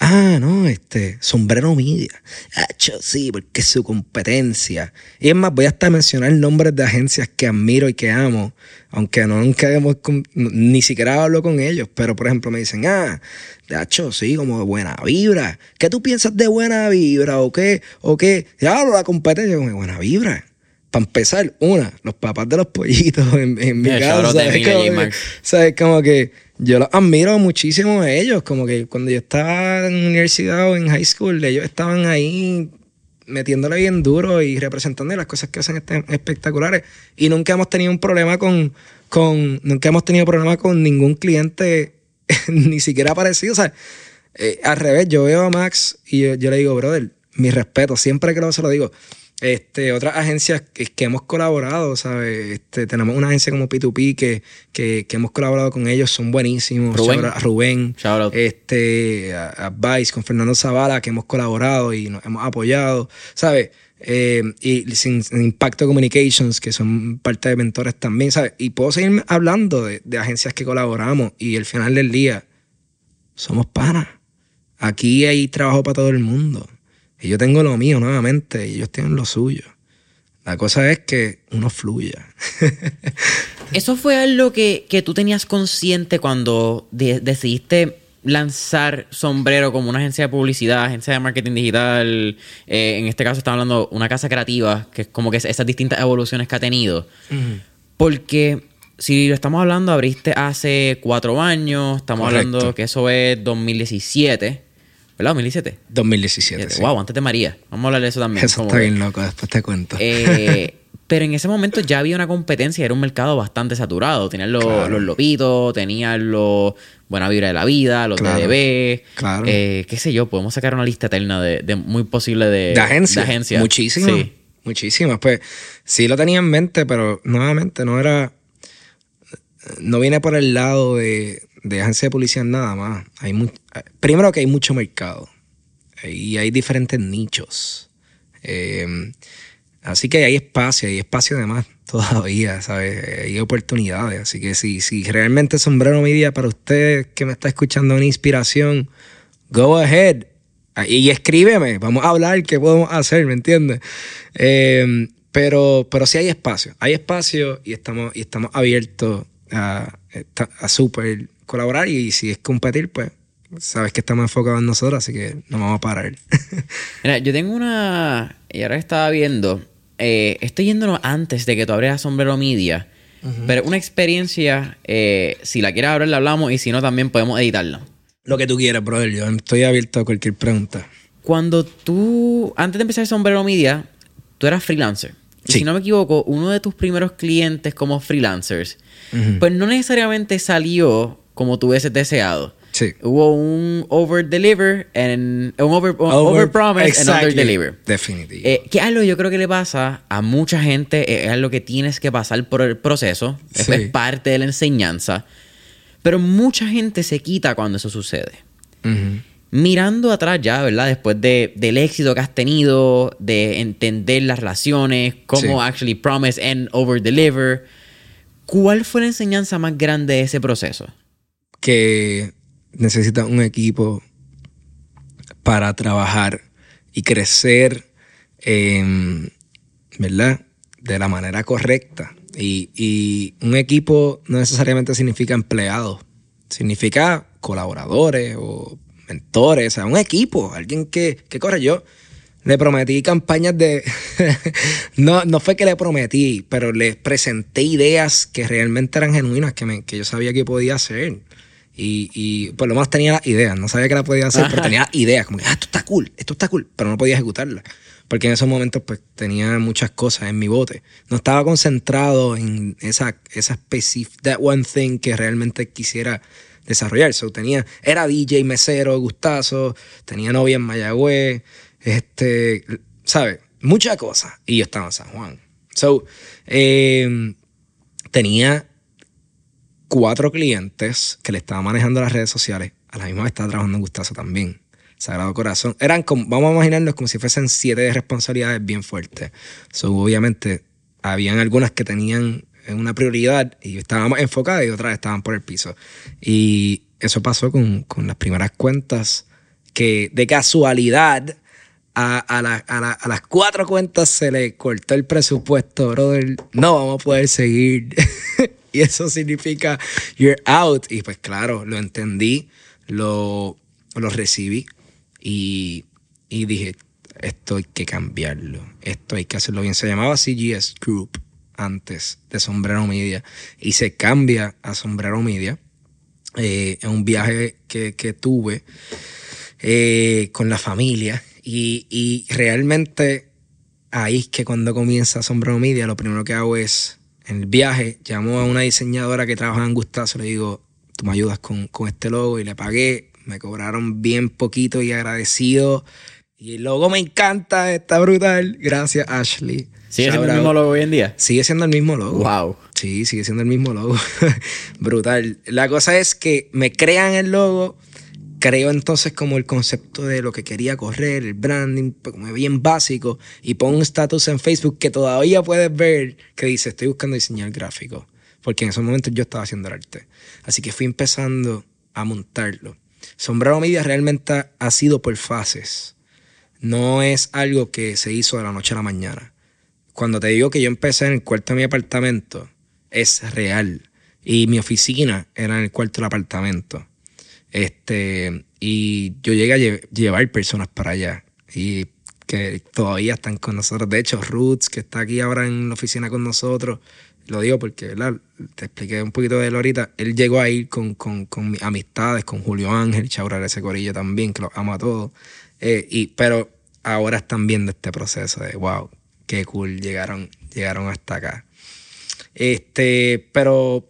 Ah, no, este, sombrero media. Hacho, sí, porque es su competencia. Y es más, voy hasta mencionar nombres de agencias que admiro y que amo, aunque no nunca hemos, ni siquiera hablo con ellos, pero por ejemplo me dicen, ah, hacho, sí, como de buena vibra. ¿Qué tú piensas de buena vibra? ¿O qué? ¿O qué? Ya hablo la competencia, como buena vibra para empezar, una, los papás de los pollitos en, mi casa. ¿sabes? Como que yo los admiro muchísimo a ellos. Como que cuando yo estaba en universidad o en high school, ellos estaban ahí metiéndole bien duro y representando las cosas que hacen espectaculares. Y nunca hemos tenido un problema con, con nunca hemos tenido problema con ningún cliente <laughs> ni siquiera parecido. O sea, eh, al revés, yo veo a Max y yo, le digo, brother, mi respeto, siempre que lo se lo digo este, otras agencias que, hemos colaborado, ¿sabes? Este, tenemos una agencia como P2P que, que, hemos colaborado con ellos, son buenísimos. Rubén. A Rubén. Este, a, Vice, con Fernando Zavala, que hemos colaborado y nos hemos apoyado, ¿sabes? Eh, y sin, Impacto Communications, que son parte de mentores también, ¿sabes? Y puedo seguir hablando de, de agencias que colaboramos y al final del día somos panas. Aquí hay trabajo para todo el mundo. Y yo tengo lo mío nuevamente y ellos tienen lo suyo. La cosa es que uno fluya. <laughs> ¿Eso fue algo que, tú tenías consciente cuando decidiste lanzar Sombrero como una agencia de publicidad, agencia de marketing digital? Eh, en este caso estamos hablando de una casa creativa, que es como que esas distintas evoluciones que ha tenido. Porque si lo estamos hablando, abriste hace cuatro años, estamos hablando que eso es 2017. ¿Verdad? 2017. 2017. Wow, antes de María. Vamos a hablar de eso también. <laughs> Eso está bien loco, después te cuento. Eh, <laughs> pero en ese momento ya había una competencia, era un mercado bastante saturado. Tenían los, los lopitos, tenían los Buena Vibra de la Vida, los DDB. Claro. Eh, qué sé yo, podemos sacar una lista eterna de, muy posible de, de agencias. Agencia. Muchísimas. Sí. Muchísimas. Pues sí lo tenía en mente, pero nuevamente no era. No viene por el lado de de agencia de policía nada más. Hay primero que hay mucho mercado y hay diferentes nichos. Eh, así que hay espacio, hay espacio además <laughs> todavía, ¿sabes? Hay oportunidades. Así que si, si realmente Sombrero Media para usted que me está escuchando una inspiración, go ahead. Y escríbeme, vamos a hablar qué podemos hacer, ¿me entiendes? Eh, pero, pero sí hay espacio, hay espacio y estamos, y estamos abiertos a, a súper colaborar y si es competir, pues sabes que estamos enfocados en nosotros, así que no vamos a parar. <laughs> Mira, yo tengo una. Y ahora estaba viendo. eh, estoy yéndonos antes de que tú abrieras Sombrero Media, pero una experiencia, eh, si la quieres abrir, la hablamos y si no, también podemos editarla. Lo que tú quieras, brother. Yo estoy abierto a cualquier pregunta. Cuando tú, antes de empezar Sombrero Media, tú eras freelancer. Y Sí. si no me equivoco, uno de tus primeros clientes como freelancers, pues no necesariamente salió como tú hubieses deseado. Sí. Hubo un over deliver and un over, over, promise and Exactly. under deliver. Definitivo. Eh, que algo yo creo que le pasa a mucha gente, eh, es algo que tienes que pasar por el proceso, eso Sí. es parte de la enseñanza, pero mucha gente se quita cuando eso sucede. Mirando atrás ya, ¿verdad? Después de, del éxito que has tenido, de entender las relaciones, cómo Sí. actually promise and over deliver, ¿cuál fue la enseñanza más grande de ese proceso? Que necesitas un equipo para trabajar y crecer, em, ¿verdad? De la manera correcta. Y, y un equipo no necesariamente significa empleados, significa colaboradores o mentores, o sea, un equipo, alguien que, que corre. Yo le prometí campañas de... <laughs> no, no fue que le prometí, pero le presenté ideas que realmente eran genuinas, que, me- que yo sabía que podía hacer. Y, y por lo menos tenía las ideas, no sabía que la podía hacer, pero tenía ideas, como que, ah, esto está cool, esto está cool, pero no podía ejecutarla. Porque en esos momentos pues tenía muchas cosas en mi bote. No estaba concentrado en esa, esa specific, that one thing que realmente quisiera desarrollar. So, tenía, era DJ, mesero, gustazo, tenía novia en Mayagüez, este, ¿sabes? Muchas cosas. Y yo estaba en San Juan. So, eh, tenía cuatro clientes que le estaba manejando las redes sociales. A la misma vez estaba trabajando en Gustazo también. Sagrado Corazón. Eran como, vamos a imaginarnos como si fuesen siete de responsabilidades bien fuertes. So, obviamente, habían algunas que tenían una prioridad y estábamos enfocadas y otras estaban por el piso. Y eso pasó con, con las primeras cuentas que de casualidad a, a, la- a la- a las cuatro cuentas se le cortó el presupuesto, brother. No vamos a poder seguir. <laughs> <laughs> y eso significa you're out. Y pues claro, lo entendí, lo, lo recibí y, y dije, esto hay que cambiarlo, esto hay que hacerlo bien. Se llamaba CGS Group antes de Sombrero Media y se cambia a Sombrero Media eh, un viaje que, que tuve eh, con la familia y, y realmente ahí es que cuando comienza Sombrero Media lo primero que hago es en el viaje llamo a una diseñadora que trabaja en Gustazo le digo tú me ayudas con, con este logo y le pagué me cobraron bien poquito y agradecido y el logo me encanta está brutal gracias Ashley ¿Sigue siendo el mismo logo hoy en día? Sigue siendo el mismo logo. Wow. Sí, sigue siendo el mismo logo. <laughs> Brutal. La cosa es que me crean el logo, creo entonces como el concepto de lo que quería correr, el branding, pues, como bien básico, y pongo un status en Facebook que todavía puedes ver que dice, estoy buscando diseñar gráfico, porque en esos momentos yo estaba haciendo el arte. Así que fui empezando a montarlo. Sombrero Media realmente ha sido por fases. No es algo que se hizo de la noche a la mañana cuando te digo que yo empecé en el cuarto de mi apartamento, es real. Y mi oficina era en el cuarto del apartamento. Este, y yo llegué a lle- llevar personas para allá. Y que todavía están con nosotros. De hecho, Roots, que está aquí ahora en la oficina con nosotros, lo digo porque, ¿verdad? Te expliqué un poquito de él ahorita. Él llegó a ir con, con, con mis amistades, con Julio Ángel, Chaura ese corillo también, que los amo a todos. Eh, y, pero ahora están viendo este proceso de, wow, qué cool, llegaron, llegaron hasta acá. Este, pero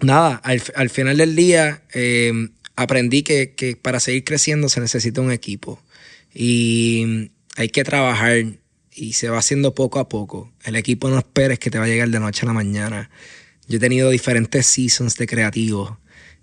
nada, al, al final del día eh, aprendí que, que para seguir creciendo se necesita un equipo y hay que trabajar y se va haciendo poco a poco. El equipo no esperes que te va a llegar de noche a la mañana. Yo he tenido diferentes seasons de creativos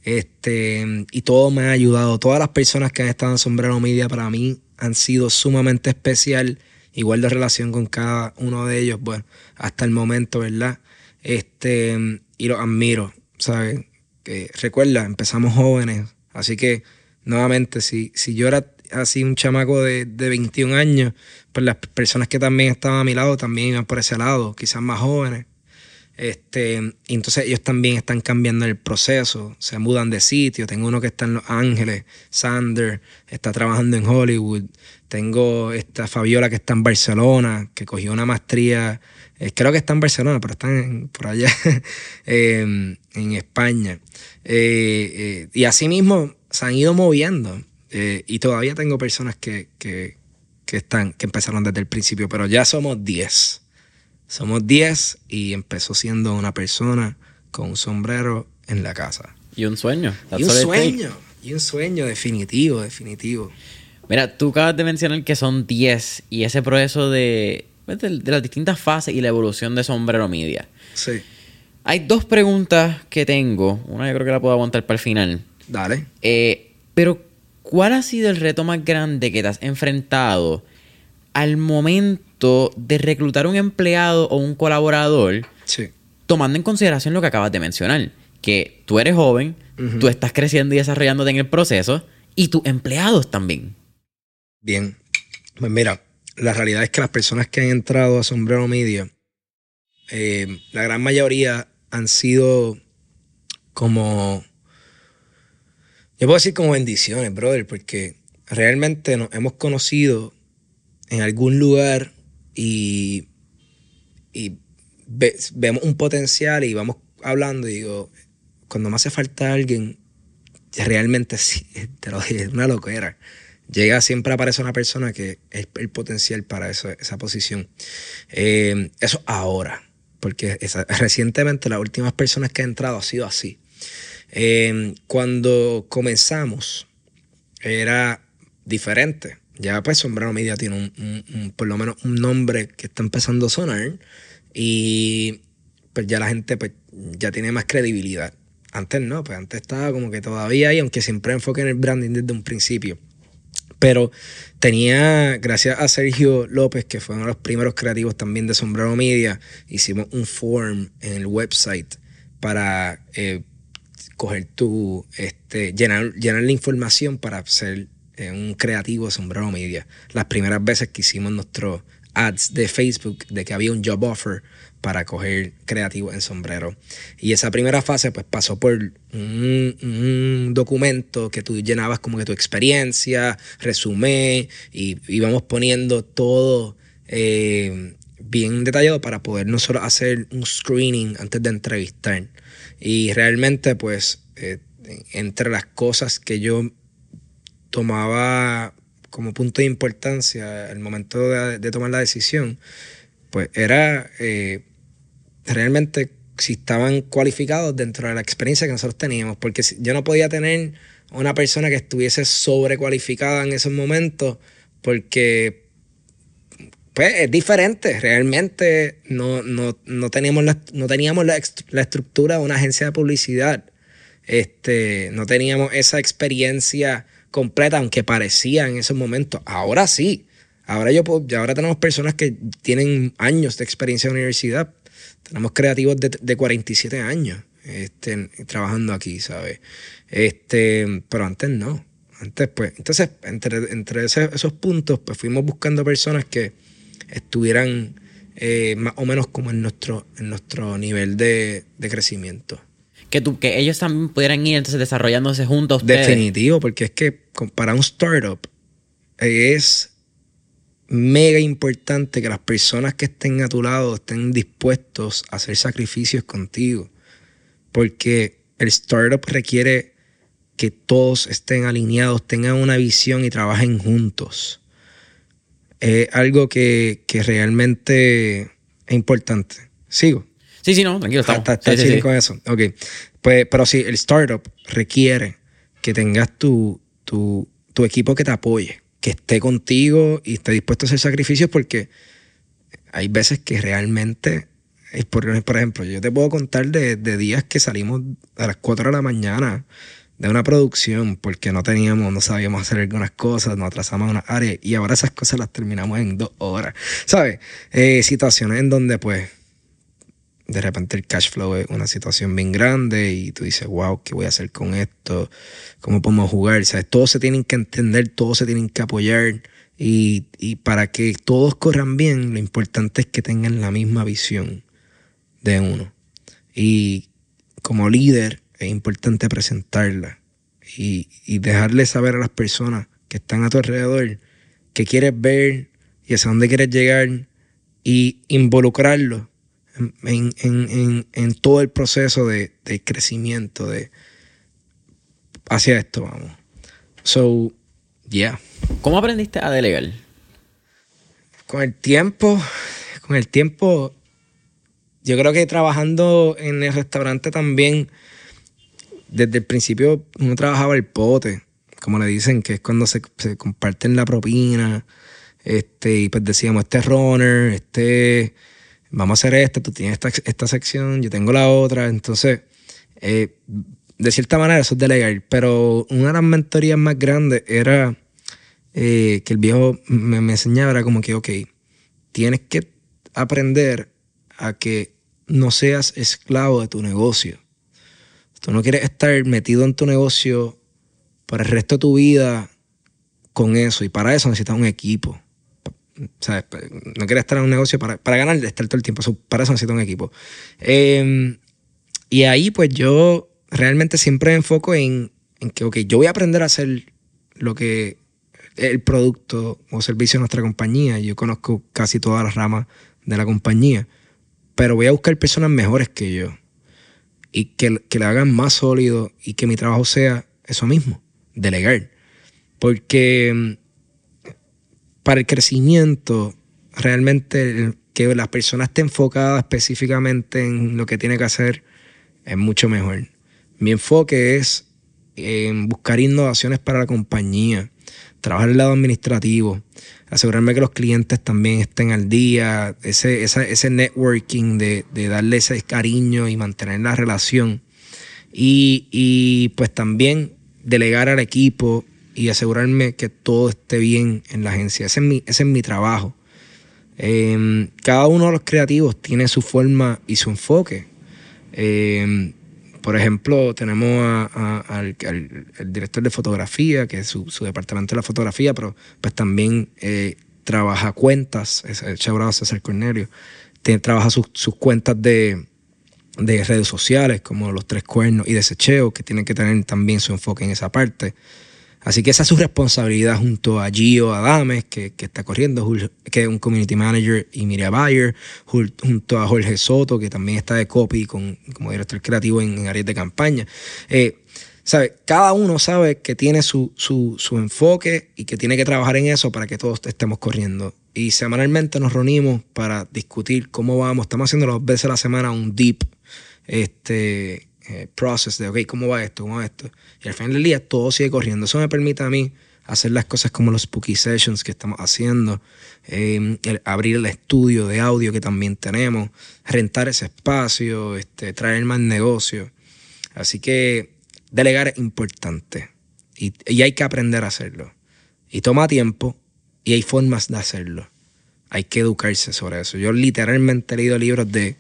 este, y todo me ha ayudado. Todas las personas que han estado en Sombrero Media para mí han sido sumamente especial. Igual de relación con cada uno de ellos, bueno, hasta el momento, ¿verdad? Este, y los admiro, ¿sabes? Que recuerda, empezamos jóvenes, así que nuevamente, si, si yo era así un chamaco de, de 21 años, pues las personas que también estaban a mi lado también iban por ese lado, quizás más jóvenes. Este, entonces ellos también están cambiando el proceso, se mudan de sitio. Tengo uno que está en Los Ángeles, Sander, está trabajando en Hollywood. Tengo esta Fabiola que está en Barcelona, que cogió una maestría, eh, creo que está en Barcelona, pero están por allá, <laughs> em, en España. Eh, eh, y así mismo se han ido moviendo. y todavía tengo personas que, que, que, están, que empezaron desde el principio, pero ya somos 10. Somos 10 y empezó siendo una persona con un sombrero en la casa. Y un sueño. y un sueño. Y un sueño definitivo, definitivo. Mira, tú acabas de mencionar que son 10 y ese proceso de, pues, de, las distintas fases y la evolución de Sombrero Media. Sí. Hay dos preguntas que tengo. Una yo creo que la puedo aguantar para el final. Dale. Eh, pero, ¿cuál ha sido el reto más grande que te has enfrentado al momento de reclutar un empleado o un colaborador, tomando en consideración lo que acabas de mencionar, que tú eres joven, tú estás creciendo y desarrollándote en el proceso, y tus empleados también. Bien, pues mira, la realidad es que las personas que han entrado a Sombrero Media, eh, la gran mayoría han sido como, yo puedo decir como bendiciones, brother, porque realmente nos hemos conocido en algún lugar y, vemos un potencial y vamos hablando y digo, cuando me hace falta alguien, realmente sí, <laughs> te lo dije, es una locura. Llega, siempre aparece una persona que es el potencial para esa posición. Eh, eso ahora, porque recientemente las últimas personas que han entrado ha sido así. Eh, cuando comenzamos era diferente ya pues Sombrero Media tiene un, por lo menos un nombre que está empezando a sonar y pues ya la gente pues ya tiene más credibilidad. Antes no, pues antes estaba como que todavía ahí, aunque siempre enfoque en el branding desde un principio. Pero tenía, gracias a Sergio López, que fue uno de los primeros creativos también de Sombrero Media, hicimos un form en el website para eh, coger tu, este, llenar, llenar la información para hacer un creativo sombrero media. Las primeras veces que hicimos nuestros ads de Facebook de que había un job offer para coger creativo en sombrero. Y esa primera fase pues pasó por un, documento que tú llenabas como que tu experiencia, resumen y íbamos poniendo todo eh, bien detallado para poder no solo hacer un screening antes de entrevistar. Y realmente pues eh, entre las cosas que yo tomaba como punto de importancia el momento de, tomar la decisión, pues era eh, realmente si estaban cualificados dentro de la experiencia que nosotros teníamos, porque yo no podía tener una persona que estuviese sobrecualificada en esos momentos, porque pues es diferente, realmente no, no, teníamos, la, no teníamos la, estructura de una agencia de publicidad, este, no teníamos esa experiencia completa, aunque parecía en esos momentos. Ahora sí. Ahora, yo ahora tenemos personas que tienen años de experiencia en la universidad. Tenemos creativos de, de 47 años este, trabajando aquí, ¿sabes? Este, pero antes no. Antes, pues, entonces, entre, entre esos puntos, pues fuimos buscando personas que estuvieran eh, más o menos como en nuestro, en nuestro nivel de, de crecimiento que, que ellos también pudieran ir entonces desarrollándose juntos. Definitivo, porque es que para un startup es mega importante que las personas que estén a tu lado estén dispuestos a hacer sacrificios contigo. Porque el startup requiere que todos estén alineados, tengan una visión y trabajen juntos. Es algo que, que realmente es importante. Sigo. Sí, sí, no, tranquilo, estamos. Está, está con eso. Ok. Pues, pero sí, el startup requiere que tengas tu, tu, tu equipo que te apoye, que esté contigo y esté dispuesto a hacer sacrificios porque hay veces que realmente, por, por ejemplo, yo te puedo contar de, de, días que salimos a las 4 de la mañana de una producción porque no teníamos, no sabíamos hacer algunas cosas, nos atrasamos a una área y ahora esas cosas las terminamos en dos horas. ¿Sabes? Eh, situaciones en donde pues de repente el cash flow es una situación bien grande y tú dices, wow, ¿qué voy a hacer con esto? ¿Cómo podemos jugar? ¿Sabes? Todos se tienen que entender, todos se tienen que apoyar y, para que todos corran bien, lo importante es que tengan la misma visión de uno. Y como líder es importante presentarla y, y dejarle saber a las personas que están a tu alrededor qué quieres ver y hacia dónde quieres llegar y involucrarlo en, todo el proceso de, crecimiento de hacia esto, vamos. So, yeah. ¿Cómo aprendiste a delegar? Con el tiempo, con el tiempo, yo creo que trabajando en el restaurante también, desde el principio uno trabajaba el pote, como le dicen, que es cuando se, se comparten la propina, este, y pues decíamos, este runner, este vamos a hacer esto, tú tienes esta, sección, yo tengo la otra. Entonces, eh, de cierta manera eso es delegar. Pero una de las mentorías más grandes era eh, que el viejo me, me enseñaba, como que, ok, tienes que aprender a que no seas esclavo de tu negocio. Tú no quieres estar metido en tu negocio por el resto de tu vida con eso. Y para eso necesitas un equipo. No quieres estar en un negocio para, para ganar, estar todo el tiempo. para eso necesito un equipo. Em, y ahí, pues yo realmente siempre enfoco en, en, que, ok, yo voy a aprender a hacer lo que el producto o servicio de nuestra compañía. Yo conozco casi todas las ramas de la compañía, pero voy a buscar personas mejores que yo y que, que le hagan más sólido y que mi trabajo sea eso mismo, delegar. Porque para el crecimiento, realmente que la persona esté enfocada específicamente en lo que tiene que hacer es mucho mejor. Mi enfoque es en buscar innovaciones para la compañía, trabajar el lado administrativo, asegurarme que los clientes también estén al día, ese, networking de, de, darle ese cariño y mantener la relación. Y pues también delegar al equipo y asegurarme que todo esté bien en la agencia. Ese es mi, ese es mi trabajo. Em, cada uno de los creativos tiene su forma y su enfoque. Em, por ejemplo, tenemos al, director de fotografía, que es su, departamento de la fotografía, pero pues también eh, trabaja cuentas, es el César Cornelio, trabaja sus, cuentas de, de, redes sociales, como los tres cuernos y de secheo, que tienen que tener también su enfoque en esa parte. Así que esa es su responsabilidad junto a Gio Adames, que, está corriendo, que es un community manager, y Miriam Bayer, junto a Jorge Soto, que también está de copy con, como director creativo en, áreas de campaña. Eh, ¿sabe? Cada uno sabe que tiene su, su, su, enfoque y que tiene que trabajar en eso para que todos estemos corriendo. Y semanalmente nos reunimos para discutir cómo vamos. Estamos haciendo dos veces a la semana un deep este, eh, process de, ok, ¿cómo va esto? ¿Cómo va esto? Y al final del día todo sigue corriendo. Eso me permite a mí hacer las cosas como los Spooky Sessions que estamos haciendo, em, abrir el estudio de audio que también tenemos, rentar ese espacio, este, traer más negocio. Así que delegar es importante y, y hay que aprender a hacerlo. Y toma tiempo y hay formas de hacerlo. Hay que educarse sobre eso. Yo literalmente he leído libros de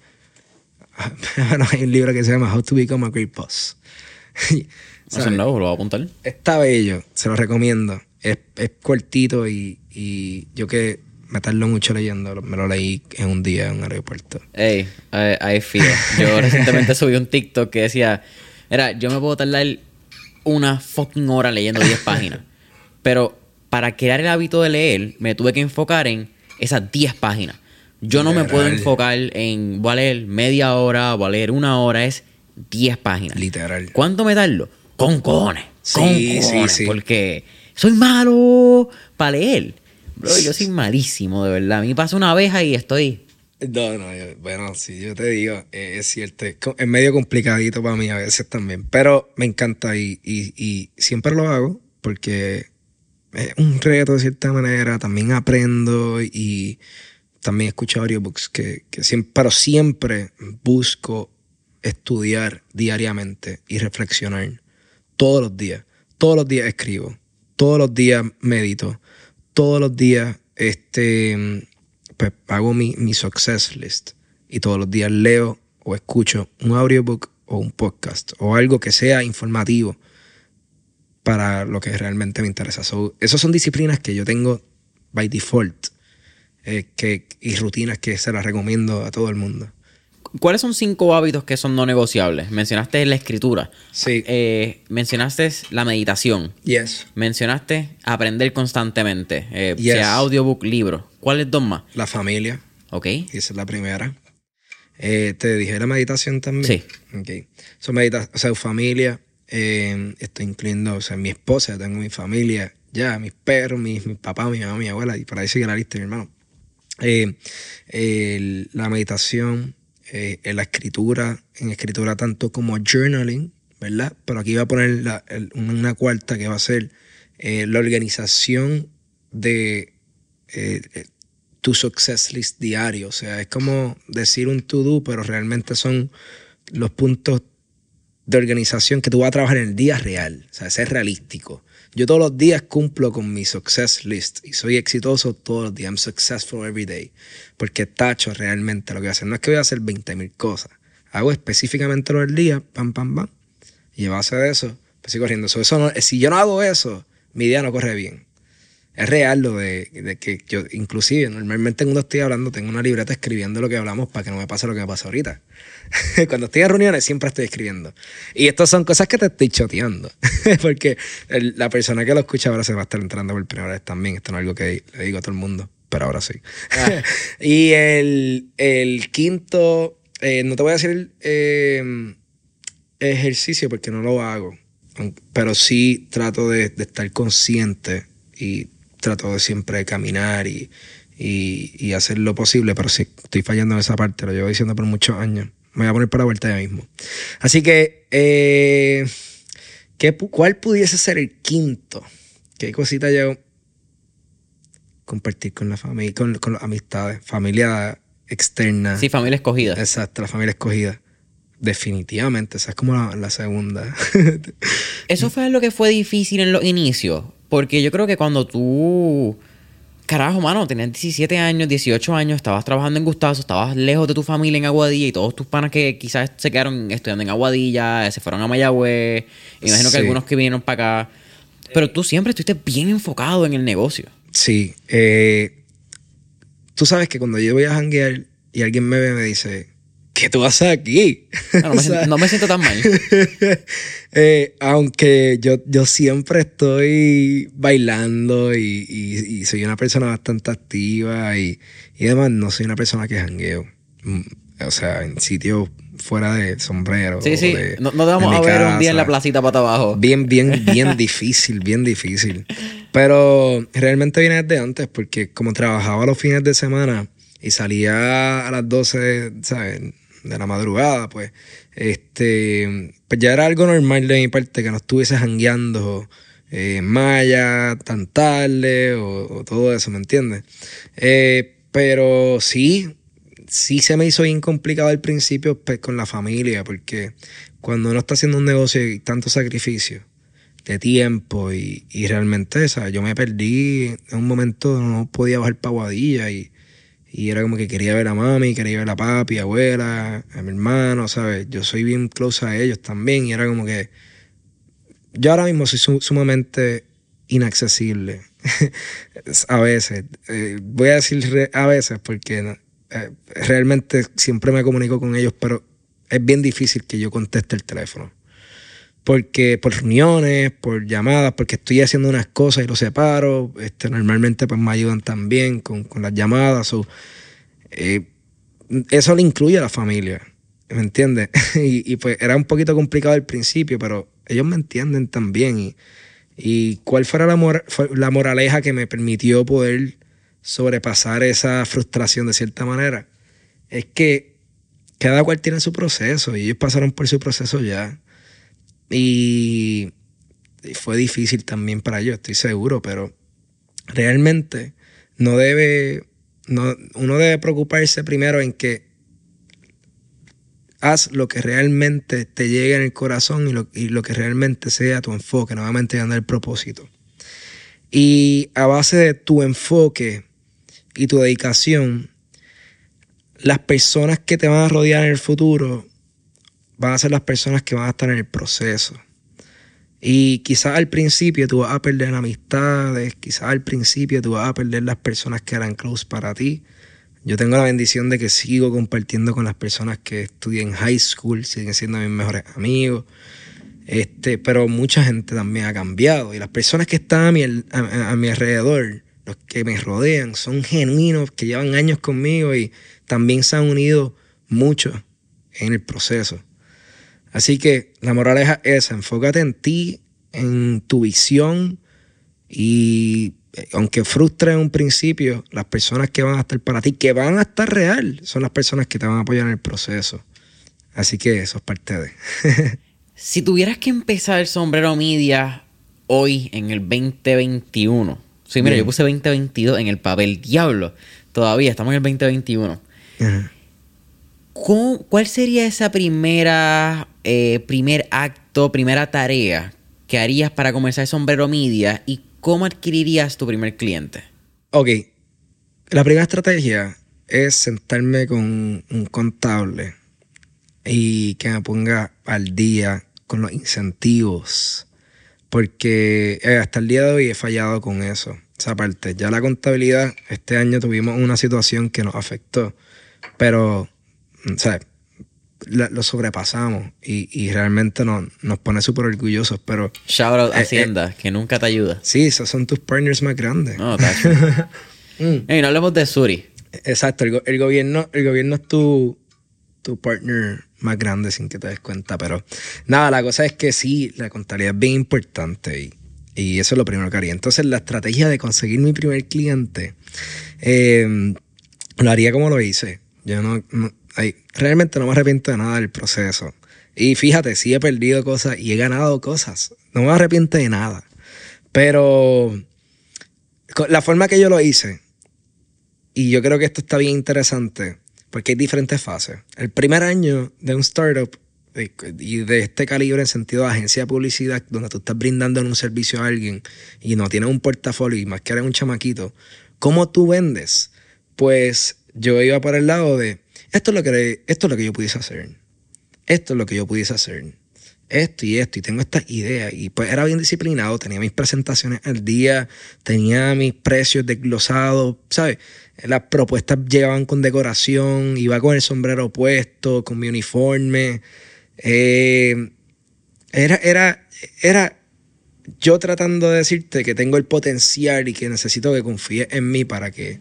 <laughs> hay un libro que se llama How to Become a Great Boss. <laughs> ¿No lo voy a apuntar? Está bello, se lo recomiendo. Es, es cortito y, y, yo que me tardó mucho leyendo, me lo leí en un día en un aeropuerto. Ey, ahí fío. Yo <laughs> recientemente subí un TikTok que decía, era, yo me puedo tardar una fucking hora leyendo 10 páginas. Pero para crear el hábito de leer, me tuve que enfocar en esas 10 páginas. Yo no me puedo enfocar en voy a leer media hora, voy a leer una hora, es 10 páginas. Literal. ¿Cuánto me tardo? Con cojones. Sí, sí, sí. Porque soy malo para leer. Bro, yo soy malísimo, de verdad. A mí pasa una abeja y estoy. No, no, bueno, sí, yo te digo, eh, es cierto, es, medio complicadito para mí a veces también, pero me encanta y, y, y siempre lo hago porque es un reto de cierta manera, también aprendo y también escucho audiobooks que, que siempre, pero siempre busco estudiar diariamente y reflexionar. Todos los días. Todos los días escribo, todos los días medito, todos los días este, pues, hago mi, mi success list. Y todos los días leo o escucho un audiobook o un podcast o algo que sea informativo para lo que realmente me interesa. So, esas son disciplinas que yo tengo by default eh, que, y rutinas que se las recomiendo a todo el mundo. ¿Cuáles son cinco hábitos que son no negociables? Mencionaste la escritura. Sí. Eh, mencionaste la meditación. Yes. Mencionaste aprender constantemente. eh, Yes. Sea audiobook, libro. ¿Cuáles dos más? La familia. Ok. Esa es la primera. Eh, te dije la meditación también. Sí. Ok. So, medita o sea, familia. estoy incluyendo, o sea, mi esposa, tengo mi familia, ya, mis perros, mis, mi papá, mi mamá, mi abuela, y por ahí sigue la lista, mi hermano. Eh, la meditación, eh, en la escritura, en escritura tanto como journaling, ¿verdad? Pero aquí voy a poner una cuarta que va a ser eh, la organización de tu success list diario. O sea, es como decir un to-do, pero realmente son los puntos de organización que tú vas a trabajar en el día real. O sea, ser realístico. Yo todos los días cumplo con mi success list y soy exitoso todos los días. I'm successful every day. Porque tacho realmente lo que voy a hacer. No es que voy a hacer 20 mil cosas. Hago específicamente lo del día, pam, pam, pam. Y a base de eso, pues corriendo. So, eso no- si yo no hago eso, mi día no corre bien. Es real lo de, de que yo, inclusive, normalmente cuando estoy hablando, tengo una libreta escribiendo lo que hablamos para que no me pase lo que me pasa ahorita. <laughs> cuando estoy en reuniones, siempre estoy escribiendo. Y estas son cosas que te estoy choteando. <laughs> Porque el- la persona que lo escucha ahora se va a estar entrando por primera vez también. Esto no es algo que le digo a todo el mundo, pero ahora sí. <laughs> y el, el quinto, eh, no te voy a decir eh, ejercicio porque no lo hago. Pero sí trato de, de estar consciente y trato de siempre caminar y, y, y hacer lo posible. Pero sí, estoy fallando en esa parte, lo llevo diciendo por muchos años. Me voy a poner para vuelta ya mismo. Así que, eh, ¿qué ¿cuál pudiese ser el quinto? ¿Qué cosita yo compartir con la familia, con, con las amistades, familia externa? Sí, familia escogida. Exacto, la familia escogida. Definitivamente, esa es como la, la segunda. <laughs> Eso fue lo que fue difícil en los inicios. Porque yo creo que cuando tú. Carajo, mano, tenías 17 años, 18 años, estabas trabajando en Gustazo, estabas lejos de tu familia en Aguadilla y todos tus panas que quizás se quedaron estudiando en Aguadilla, se fueron a Mayagüez, imagino que algunos que vinieron para acá. Pero tú siempre estuviste bien enfocado en el negocio. sí. eh, tú sabes que cuando yo voy a janguear y alguien me ve, me dice, ¿qué tú haces aquí? No, no me, <laughs> O sea, siento, no me siento tan mal. <laughs> eh, aunque yo, yo siempre estoy bailando y, y- y soy una persona bastante activa y, y además no soy una persona que jangueo. Mm, O sea, en sitios fuera de sombrero. Sí, sí. de- No, no te vamos a ver un día en la placita para abajo. Bien, bien, bien <laughs> difícil, bien difícil. Pero realmente viene desde antes porque como trabajaba los fines de semana y salía a las 12, ¿sabes? De la madrugada, pues, este, pues ya era algo normal de mi parte que no estuviese jangueando eh, Maya tan tarde o, todo eso, ¿me entiendes? Eh, pero sí, sí se me hizo bien complicado al principio pues, con la familia, porque cuando uno está haciendo un negocio y tanto sacrificio de tiempo y, y realmente, ¿sabes? Yo me perdí en un momento, no podía bajar para Guadilla y, y era como que quería ver a mami, quería ver a papi, abuela, a mi hermano, ¿sabes? Yo soy bien close a ellos también y era como que yo ahora mismo soy su- sumamente inaccesible. <laughs> a veces. Eh, voy a decir a veces porque eh, realmente siempre me comunico con ellos, pero es bien difícil que yo conteste el teléfono. Porque por reuniones, por llamadas, porque estoy haciendo unas cosas y lo separo. Este, normalmente pues me ayudan también con, con las llamadas. so, eh, eso le incluye a la familia. ¿Me entiendes? <laughs> y, pues era un poquito complicado al principio, pero ellos me entienden también. Y, y cuál fuera la, fue la moraleja que me permitió poder sobrepasar esa frustración de cierta manera, es que cada cual tiene su proceso y ellos pasaron por su proceso ya. Y, fue difícil también para ellos, estoy seguro, pero realmente no debe, no, uno debe preocuparse primero en que haz lo que realmente te llegue en el corazón y lo, y lo que realmente sea tu enfoque, nuevamente dando el propósito. Y a base de tu enfoque y tu dedicación, las personas que te van a rodear en el futuro van a ser las personas que van a estar en el proceso. Y quizás al principio tú vas a perder amistades, quizás al principio tú vas a perder las personas que eran close para ti, Yo tengo la bendición de que sigo compartiendo con las personas que estudian en high school, siguen siendo mis mejores amigos. Este, pero mucha gente también ha cambiado. Y las personas que están a mi, a, mi alrededor, los que me rodean, son genuinos, que llevan años conmigo y también se han unido mucho en el proceso. Así que la moraleja es esa, enfócate en ti, en tu visión y eh, aunque frustre en un principio, las personas que van a estar para ti, que van a estar real, son las personas que te van a apoyar en el proceso. Así que eso es parte de. <laughs> si tuvieras que empezar el sombrero media hoy en el 2021, sí, mira, yo puse 2022 en el papel, diablo, todavía estamos en el 2021. ¿Cuál sería esa primera, eh, primer acto, primera tarea que harías para comenzar sombrero media y ¿cómo adquirirías tu primer cliente? Ok, la primera estrategia es sentarme con un contable y que me ponga al día con los incentivos, porque eh, hasta el día de hoy he fallado con eso. Esa parte, ya la contabilidad, este año tuvimos una situación que nos afectó, pero, ¿sabes? Lo sobrepasamos y, realmente nos, nos pone súper orgullosos, pero... Shout out eh, Hacienda, eh, que nunca te ayuda. Sí, esos son tus partners más grandes. No, <laughs> mm. no hablemos de Suri. Exacto, el, gobierno, el gobierno es tu, tu partner más grande sin que te des cuenta, pero nada, la cosa es que sí, la contabilidad es bien importante y, y eso es lo primero que haría. Entonces la estrategia de conseguir mi primer cliente, eh, lo haría como lo hice. Yo no realmente no me arrepiento de nada del proceso. Y fíjate, sí he perdido cosas y he ganado cosas. No me arrepiento de nada. Pero la forma que yo lo hice, y yo creo que esto está bien interesante, porque hay diferentes fases. El primer año de un startup y de este calibre en sentido de agencia de publicidad, donde tú estás brindando un servicio a alguien y no tienes un portafolio y más que eres un chamaquito, ¿cómo tú vendes? Pues yo iba por el lado de esto es lo que, esto es lo que yo pudiese hacer. Esto es lo que yo pudiese hacer. Esto y esto. Y tengo esta idea. Y pues era bien disciplinado. Tenía mis presentaciones al día. Tenía mis precios desglosados. ¿Sabes? Las propuestas llegaban con decoración. Iba con el sombrero puesto. Con mi uniforme. Eh, era, era, era yo tratando de decirte que tengo el potencial y que necesito que confíes en mí para que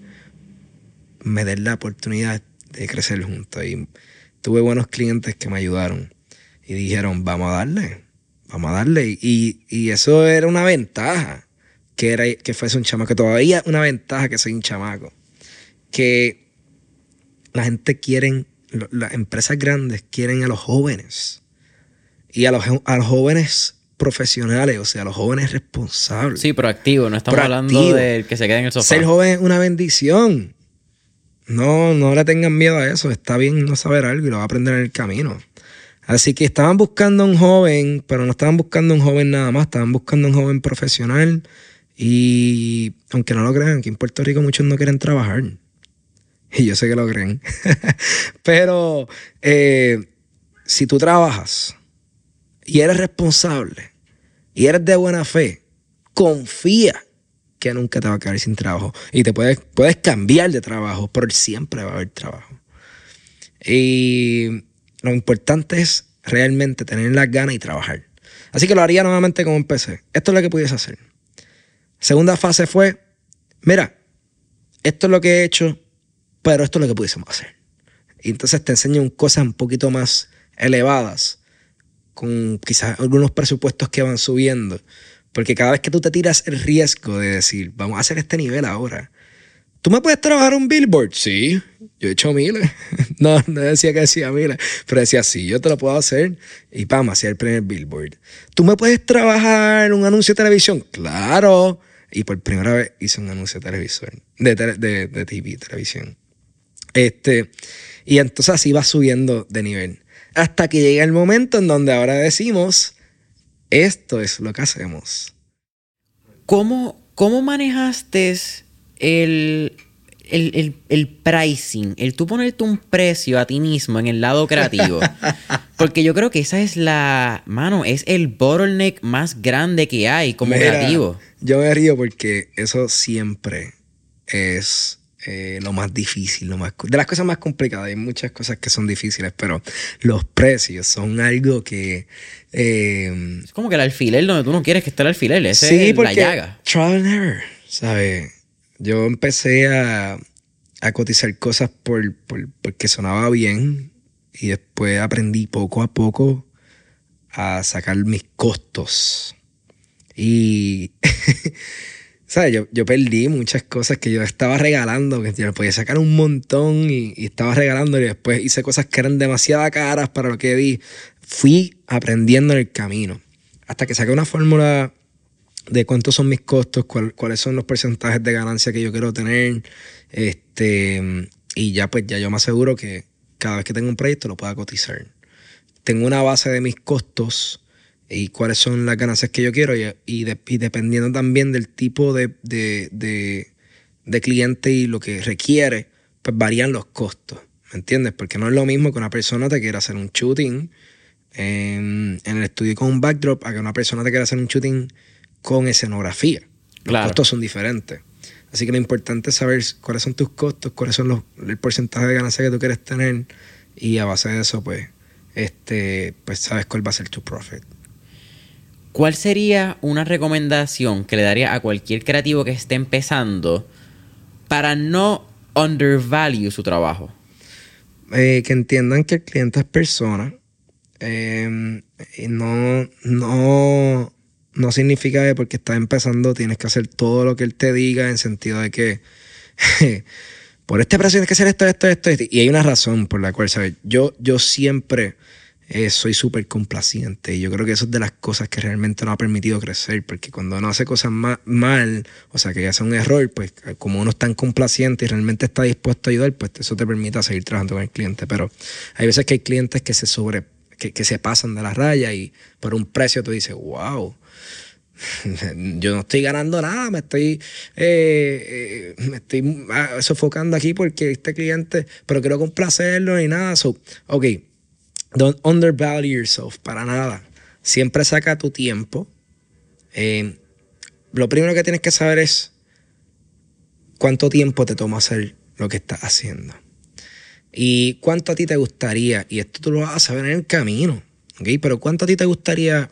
me des la oportunidad de crecer juntos. Y tuve buenos clientes que me ayudaron y dijeron, vamos a darle, vamos a darle. Y, eso era una ventaja, que, era, que fuese un chamaco. Todavía una ventaja que soy un chamaco. Que la gente quiere, las empresas grandes quieren a los jóvenes. Y a los, a los jóvenes profesionales, o sea, a los jóvenes responsables. Sí, proactivo, no estamos hablando de que se quede en el sofá. Ser joven es una bendición. No, no le tengan miedo a eso. Está bien no saber algo y lo va a aprender en el camino. Así que estaban buscando un joven, pero no estaban buscando un joven nada más, estaban buscando un joven profesional. Y aunque no lo crean, aquí en Puerto Rico muchos no quieren trabajar. Y yo sé que lo creen. <laughs> pero eh, si tú trabajas y eres responsable y eres de buena fe, confía que nunca te va a quedar sin trabajo. Y te puedes, puedes cambiar de trabajo, pero siempre va a haber trabajo. Y lo importante es realmente tener las ganas y trabajar. Así que lo haría nuevamente como empecé. Esto es lo que pudiese hacer. Segunda fase fue, mira, esto es lo que he hecho, pero esto es lo que pudiésemos hacer. Y entonces te enseño cosas un poquito más elevadas, con quizás algunos presupuestos que van subiendo, porque cada vez que tú te tiras el riesgo de decir, vamos a hacer este nivel ahora, ¿tú me puedes trabajar un billboard? Sí, yo he hecho miles. <laughs> No, no decía que decía miles, pero decía, sí, yo te lo puedo hacer. Y vamos, hacía el primer billboard. ¿Tú me puedes trabajar un anuncio de televisión? Claro. Y por primera vez hice un anuncio de de, de, de TV, televisión. Este, y entonces así va subiendo de nivel. Hasta que llega el momento en donde ahora decimos, esto es lo que hacemos. ¿Cómo, cómo manejaste el, el, pricing? El tú ponerte un precio a ti mismo en el lado creativo. <laughs> Porque yo creo que esa es la. Mano, es el bottleneck más grande que hay como creativo. Yo me río porque eso siempre es eh, lo más difícil, lo más, de las cosas más complicadas. Hay muchas cosas que son difíciles, pero los precios son algo que... Eh, es como que el alfiler donde tú no quieres que esté el alfiler, ese es la llaga. Trial and error, ¿sabes? Yo empecé a, a cotizar cosas por, por, porque sonaba bien y después aprendí poco a poco a sacar mis costos. Y <laughs> ¿sabes? Yo, yo perdí muchas cosas que yo estaba regalando, que yo podía sacar un montón y, estaba regalando y después hice cosas que eran demasiado caras para lo que di. Fui aprendiendo en el camino hasta que saqué una fórmula de cuántos son mis costos, cuáles son los porcentajes de ganancia que yo quiero tener. Este, y ya pues ya yo me aseguro que cada vez que tengo un proyecto lo pueda cotizar. Tengo una base de mis costos y cuáles son las ganancias que yo quiero y, dependiendo también del tipo de, cliente y lo que requiere, pues varían los costos, ¿me entiendes? Porque no es lo mismo que una persona te quiera hacer un shooting en, el estudio con un backdrop a que una persona te quiera hacer un shooting con escenografía. Los costos son diferentes. Así que lo importante es saber cuáles son tus costos, cuáles son los, el porcentaje de ganancia que tú quieres tener y a base de eso, pues, este, pues sabes cuál va a ser tu profit. ¿Cuál sería una recomendación que le daría a cualquier creativo que esté empezando para no undervalue su trabajo? Eh, que entiendan que el cliente es persona. Em, y no, no, no significa que porque estás empezando tienes que hacer todo lo que él te diga en sentido de que <laughs> por este precio tienes que hacer esto, esto, esto, esto. Y hay una razón por la cual, ¿sabes? Yo, yo siempre eh, soy súper complaciente. Y yo creo que eso es de las cosas que realmente nos ha permitido crecer, porque cuando uno hace cosas mal, o sea, que hace un error, pues como uno es tan complaciente y realmente está dispuesto a ayudar, pues eso te permite seguir trabajando con el cliente. Pero hay veces que hay clientes que se sobre, que, se pasan de la raya y por un precio tú dices, wow. <laughs> Yo no estoy ganando nada, me estoy, eh, eh, me estoy ah, sofocando aquí porque este cliente, pero quiero complacerlo y nada. So, ok, Don't undervalue yourself, para nada. Siempre saca tu tiempo. Eh, lo primero que tienes que saber es cuánto tiempo te toma hacer lo que estás haciendo. Y cuánto a ti te gustaría, y esto tú lo vas a saber en el camino, ¿ok? Pero cuánto a ti te gustaría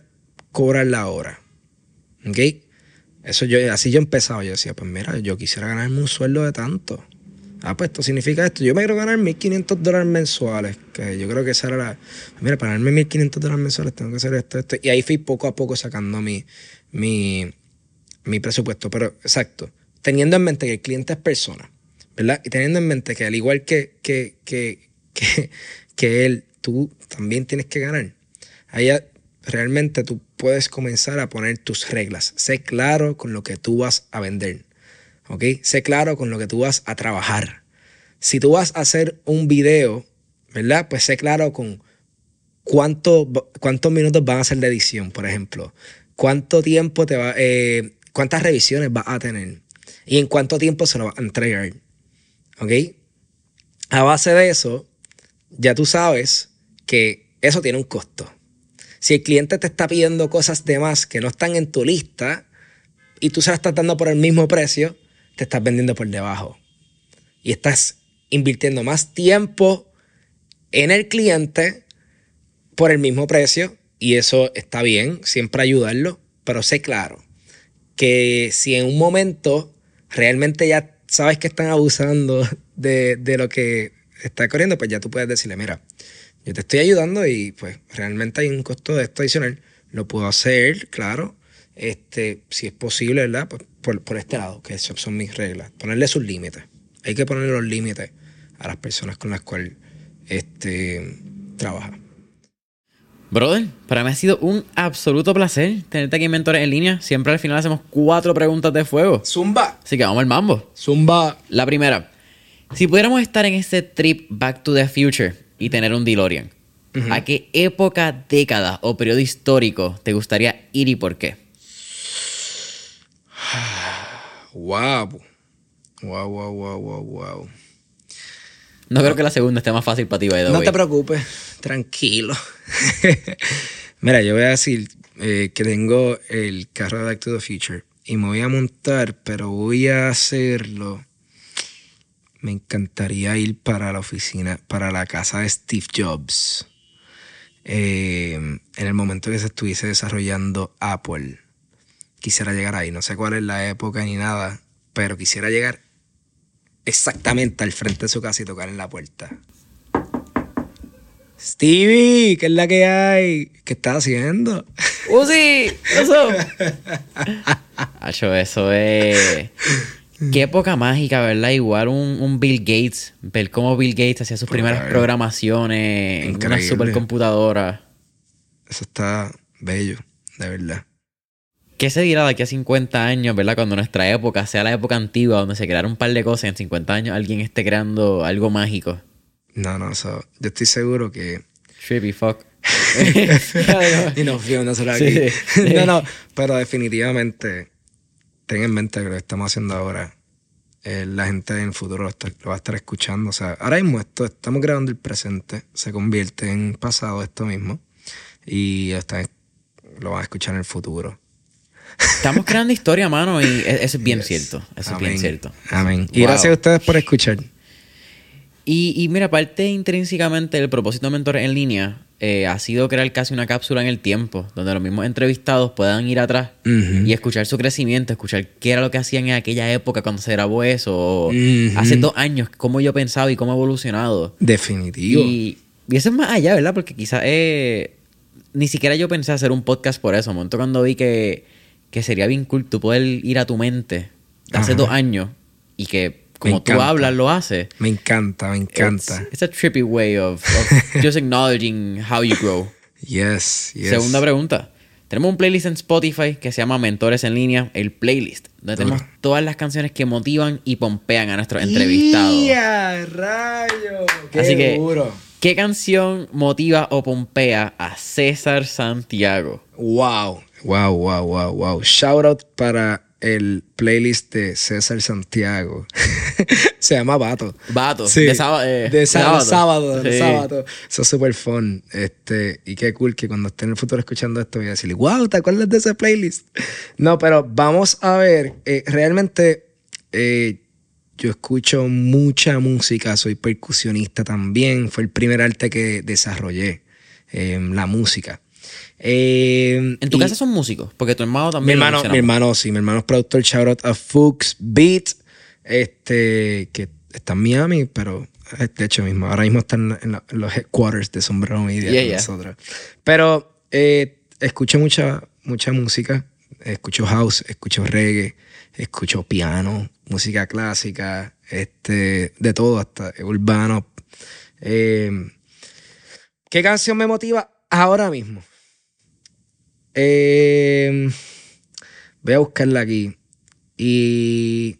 cobrar la hora, ¿ok? Eso yo, así yo empezaba, yo decía, pues mira, yo quisiera ganarme un sueldo de tanto. Ah, pues esto significa esto. Yo me quiero ganar 1.500 dólares mensuales. Que yo creo que esa era la. Mira, para ganarme 1.500 dólares mensuales tengo que hacer esto, esto. Y ahí fui poco a poco sacando mi, mi, mi presupuesto. Pero, exacto. Teniendo en mente que el cliente es persona, ¿verdad? Y teniendo en mente que al igual que, que, que, <laughs> que, que él, tú también tienes que ganar. Ahí realmente tú puedes comenzar a poner tus reglas. Sé claro con lo que tú vas a vender. ¿Ok? Sé claro con lo que tú vas a trabajar. Si tú vas a hacer un video, ¿verdad? Pues sé claro con cuánto, cuántos minutos van a ser de edición, por ejemplo. Cuánto tiempo te va, eh, cuántas revisiones vas a tener y en cuánto tiempo se lo va a entregar. ¿Ok? A base de eso, ya tú sabes que eso tiene un costo. Si el cliente te está pidiendo cosas de más que no están en tu lista y tú se las estás dando por el mismo precio, te estás vendiendo por debajo. Y estás invirtiendo más tiempo en el cliente por el mismo precio. Y eso está bien, siempre ayudarlo. Pero sé claro que si en un momento realmente ya sabes que están abusando <laughs> de, de lo que está corriendo, pues ya tú puedes decirle, mira, yo te estoy ayudando y pues realmente hay un costo de esto adicional. Lo puedo hacer, claro. Este, si es posible, ¿verdad? Pues por, este lado, que son mis reglas. Ponerle sus límites. Hay que ponerle los límites a las personas con las cuales este, trabaja. Brother, para mí ha sido un absoluto placer tenerte aquí en Mentores en línea. Siempre al final hacemos cuatro preguntas de fuego. Zumba. Así que vamos al mambo. Zumba. La primera. Si pudiéramos estar en este trip Back to the Future y tener un DeLorean, ¿a qué época, década o periodo histórico te gustaría ir y por qué? Wow. Wow, wow, wow, wow, wow. No creo que la segunda esté más fácil para ti, by No te preocupes, tranquilo. <laughs> Mira, yo voy a decir eh, que tengo el carro de Back to the Future y me voy a montar, pero voy a hacerlo me encantaría ir para la oficina, para la casa de Steve Jobs. Eh, en el momento que se estuviese desarrollando Apple. Quisiera llegar ahí. No sé cuál es la época ni nada, pero quisiera llegar exactamente al frente de su casa y tocar en la puerta. Stevie, ¿qué es la que hay? ¿Qué estás haciendo? ¡Uzi! ¡Eso! <laughs> Hacho, eso es. Qué época mágica, ¿verdad? Igual un, un Bill Gates, ver cómo Bill Gates hacía sus primeras programaciones en una supercomputadora. Eso está bello, de verdad. ¿Qué se dirá de aquí a 50 años, verdad? Cuando nuestra época sea la época antigua, donde se crearon un par de cosas y en 50 años alguien esté creando algo mágico. No, no, eso, yo estoy seguro que Trippy fuck. <laughs> y nos fuimos nosotros Sí. aquí. no, no, pero definitivamente ten en mente que lo que estamos haciendo ahora, eh, la gente en el futuro lo, está- lo va a estar escuchando. O sea, ahora mismo esto, estamos grabando el presente, se convierte en pasado esto mismo y lo van a escuchar en el futuro. Estamos creando historia, mano, y e- eso es <laughs> bien cierto. Eso es bien cierto. Amén. Y Wow. gracias a ustedes por escuchar. Y, y mira, aparte intrínsecamente el propósito de Mentores en Línea eh, ha sido crear casi una cápsula en el tiempo, donde los mismos entrevistados puedan ir atrás y escuchar su crecimiento, escuchar qué era lo que hacían en aquella época cuando se grabó eso, o hace dos años, cómo yo pensaba y cómo ha evolucionado. Definitivo. Y, y eso es más allá, ¿verdad? Porque quizás eh, ni siquiera yo pensé hacer un podcast por eso. Un momento cuando vi que, que sería bien cool tú poder ir a tu mente de hace Ajá. dos años y que como tú hablas lo haces. Me encanta, me encanta. It's, it's a trippy way of, of <laughs> just acknowledging how you grow. Yes, yes. Segunda pregunta. Tenemos un playlist en Spotify que se llama Mentores en Línea, el playlist, donde tenemos todas las canciones que motivan y pompean a nuestros entrevistados. ¡Ya, rayo! ¡Qué Así que, duro! ¿qué canción motiva o pompea a César Santiago? Wow, wow, wow, wow, wow. Shout out para el playlist de César Santiago. <laughs> Se llama Vato. Vato, Sí, de sábado. eh, de sá- sábado. sábado, de Sí. sábado. Eso es súper fun. Este, y qué cool que cuando esté en el futuro escuchando esto voy a decirle, wow, ¿te acuerdas de ese playlist? No, pero vamos a ver. eh, realmente eh, yo escucho mucha música, soy percusionista también. Fue el primer arte que desarrollé, eh, la música. Eh, En tu y- casa son músicos, porque tu hermano mi también. lo hermano, mi hermano, sí, mi hermano es productor, shout out a Fuchs Beat, este, que está en Miami, pero de hecho mismo, ahora mismo están en, la- en los headquarters de Sombrero Media Yeah, yeah. nosotros. Pero eh, escucho mucha, mucha música, escucho house, escucho reggae, escucho piano, música clásica, este, de todo, hasta urbano. Eh, ¿Qué canción me motiva ahora mismo? Eh, voy a buscarla aquí. Y.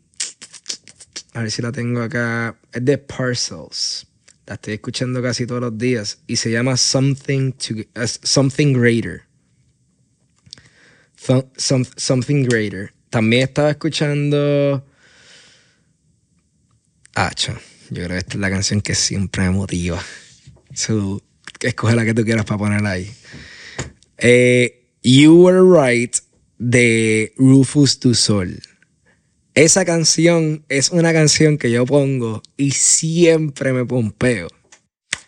A ver si la tengo acá. Es de Parcels. La estoy escuchando casi todos los días. Y se llama Something, to, something Greater. Some- some- something Greater. También estaba escuchando. Hacho. Yo creo que esta es la canción que siempre me motiva. So, escoge la que tú quieras para ponerla ahí. Eh, you Were Right de Rufus Du Sol. Esa canción es una canción que yo pongo y siempre me pompeo.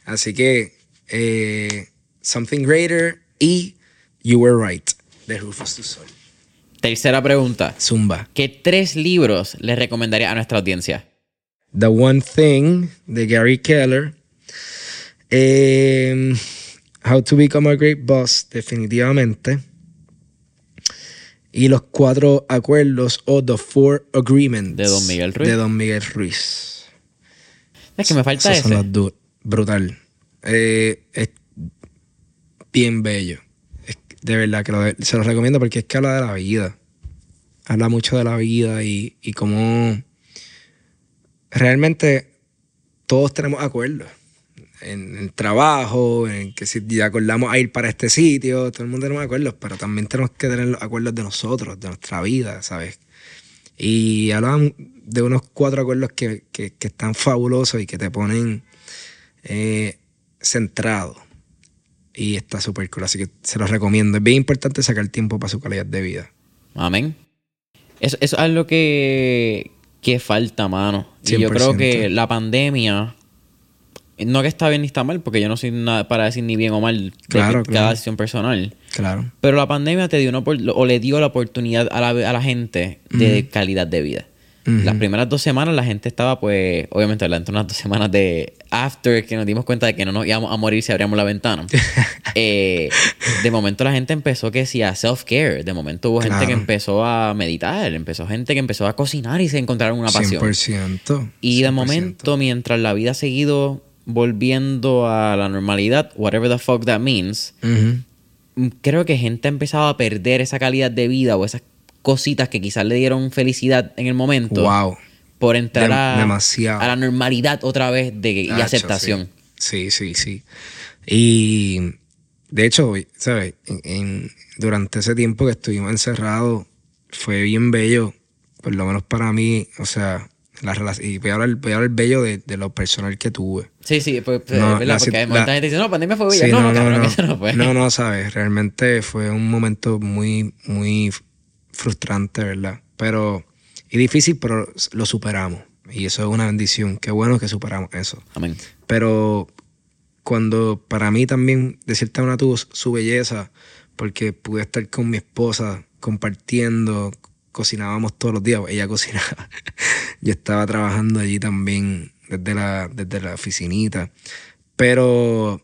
Así que eh, Something Greater y You Were Right de Rufus Du Sol. Tercera pregunta. Zumba. ¿Qué tres libros le recomendaría a nuestra audiencia? The One Thing de Gary Keller. Eh, How to Become a Great Boss, definitivamente. Y los cuatro acuerdos o The Four Agreements De Don Miguel Ruiz. De Don Miguel Ruiz. Es que me falta Esos son ese. los du- brutal. Eh, es bien bello. Es- de verdad que lo- se los recomiendo porque es que habla de la vida. Habla mucho de la vida y, y cómo realmente todos tenemos acuerdos. En el trabajo, en que si ya acordamos a ir para este sitio, todo el mundo tenemos acuerdos, pero también tenemos que tener los acuerdos de nosotros, de nuestra vida, ¿sabes? Y hablaban de unos cuatro acuerdos que, que- que están fabulosos y que te ponen eh, centrado. Y está súper cool, así que se los recomiendo. Es bien importante sacar tiempo para su calidad de vida. Amén. Eso, eso es algo que, que falta, mano. Y yo creo que la pandemia, no que está bien ni está mal, porque yo no soy nada para decir ni bien o mal de Claro, cada claro. decisión personal. Claro. Pero la pandemia te dio una, o le dio la oportunidad a la, a la gente de calidad de vida. Las primeras dos semanas la gente estaba, pues, obviamente, durante unas dos semanas de after que nos dimos cuenta de que no nos íbamos a morir si abríamos la ventana. <laughs> Eh, de momento la gente empezó que sí a self-care. De momento hubo gente Claro. que empezó a meditar, empezó gente que empezó a cocinar y se encontraron una pasión. 100%. Y de 100%. momento, mientras la vida ha seguido volviendo a la normalidad, whatever the fuck that means, mm, creo que gente ha empezado a perder esa calidad de vida o esas cositas que quizás le dieron felicidad en el momento Wow. por entrar Dem- a, la normalidad otra vez de, y Hacho, aceptación. Sí, sí, sí. sí. Y de hecho, ¿sabes? En- en- durante ese tiempo que estuvimos encerrados, fue bien bello, por lo menos para mí, o sea, la y voy a hablar, voy a hablar bello de, de lo personal que tuve. Sí, sí, pues, pues, No, ¿verdad? la Porque hay mucha la- gente que dice, no, pandemia fue bella. Sí, no, no, no, cabrón, no. <laughs> eso no fue. No, no, sabes, realmente fue un momento muy, muy frustrante, ¿verdad? Pero, y difícil, pero lo superamos. Y eso es una bendición. Qué bueno que superamos eso. Amén. Pero cuando para mí también, de cierta manera, tuvo su belleza, porque pude estar con mi esposa compartiendo, cocinábamos todos los días, ella <laughs> cocinaba. Yo estaba trabajando allí también desde la, desde la oficinita. Pero,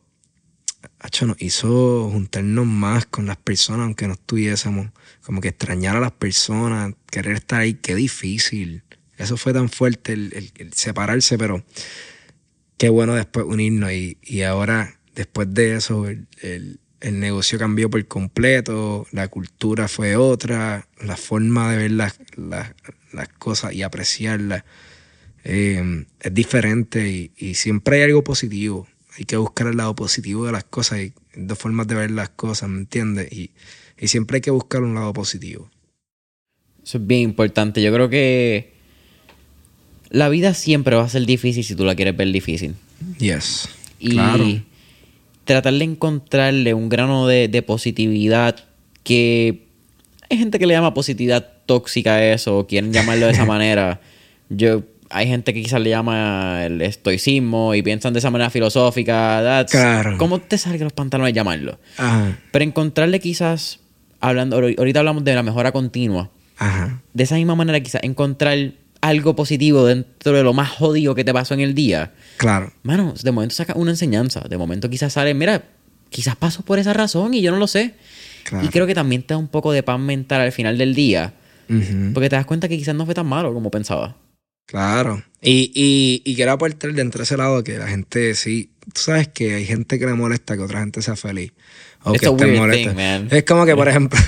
hacho, nos hizo juntarnos más con las personas, aunque no estuviésemos. Como que extrañar a las personas, querer estar ahí, qué difícil. Eso fue tan fuerte el- el- el separarse, pero qué bueno después unirnos y, y ahora después de eso el, el- negocio cambió por completo, la cultura fue otra, la forma de ver las, las- las cosas y apreciarlas eh, es diferente y, y siempre hay algo positivo. Hay que buscar el lado positivo de las cosas y dos formas de ver las cosas, ¿me entiendes? Y, y siempre hay que buscar un lado positivo. Eso es bien importante. Yo creo que la vida siempre va a ser difícil si tú la quieres ver difícil. Yes. Y Claro. Tratar de encontrarle un grano de, de positividad que hay gente que le llama positividad tóxica a eso, o quieren llamarlo de esa <laughs> manera. Yo, hay gente que quizás le llama el estoicismo y piensan de esa manera filosófica. That's- Claro. ¿Cómo te salga los pantalones llamarlo? Ajá. Pero encontrarle quizás, hablando, ahorita hablamos de la mejora continua, Ajá. de esa misma manera quizás encontrar algo positivo dentro de lo más jodido que te pasó en el día. Claro. Mano, de momento saca una enseñanza. De momento quizás sale, mira, quizás pasó por esa razón y yo no lo sé. Claro. Y creo que también te da un poco de paz mental al final del día. Porque te das cuenta que quizás no fue tan malo como pensaba. Claro. Y, y, y quiero aportar dentro de ese lado que la gente sí. Tú sabes que hay gente que le molesta que otra gente sea feliz. O It's que esté molesta. thing, man. Es como que, por <laughs> ejemplo.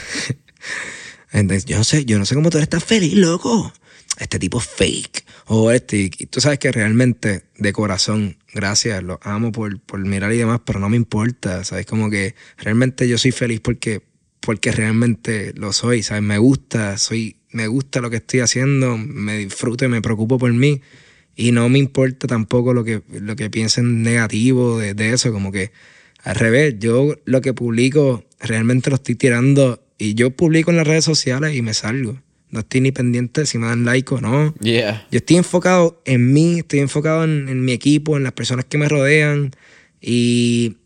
<laughs> yo no sé, yo no sé cómo tú eres tan feliz, loco. Este tipo es fake. O este. Y tú sabes que realmente, de corazón, gracias, lo amo por, por mirar y demás, pero no me importa. ¿Sabes? Como que realmente yo soy feliz porque, porque realmente lo soy. ¿Sabes? Me gusta, soy, me gusta lo que estoy haciendo, me disfruto y me preocupo por mí. Y no me importa tampoco lo que, lo que piensen negativo de, de eso, como que al revés, yo lo que publico realmente lo estoy tirando y yo publico en las redes sociales y me salgo. No estoy ni pendiente si me dan like o no. Yeah. Yo estoy enfocado en mí, estoy enfocado en, en mi equipo, en las personas que me rodean y,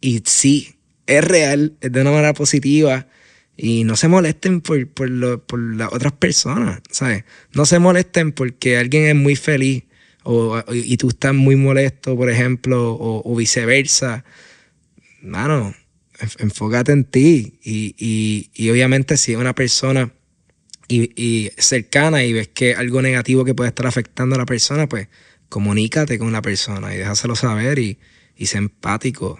y sí, es real, es de una manera positiva y no se molesten por, por, lo- por las otras personas, ¿sabes? No se molesten porque alguien es muy feliz o, y tú estás muy molesto, por ejemplo, o, o viceversa. Mano, enf- enfócate en ti y, y, y obviamente si una persona y, y cercana y ves que algo negativo que puede estar afectando a la persona, pues comunícate con la persona y déjaselo saber y, y sé empático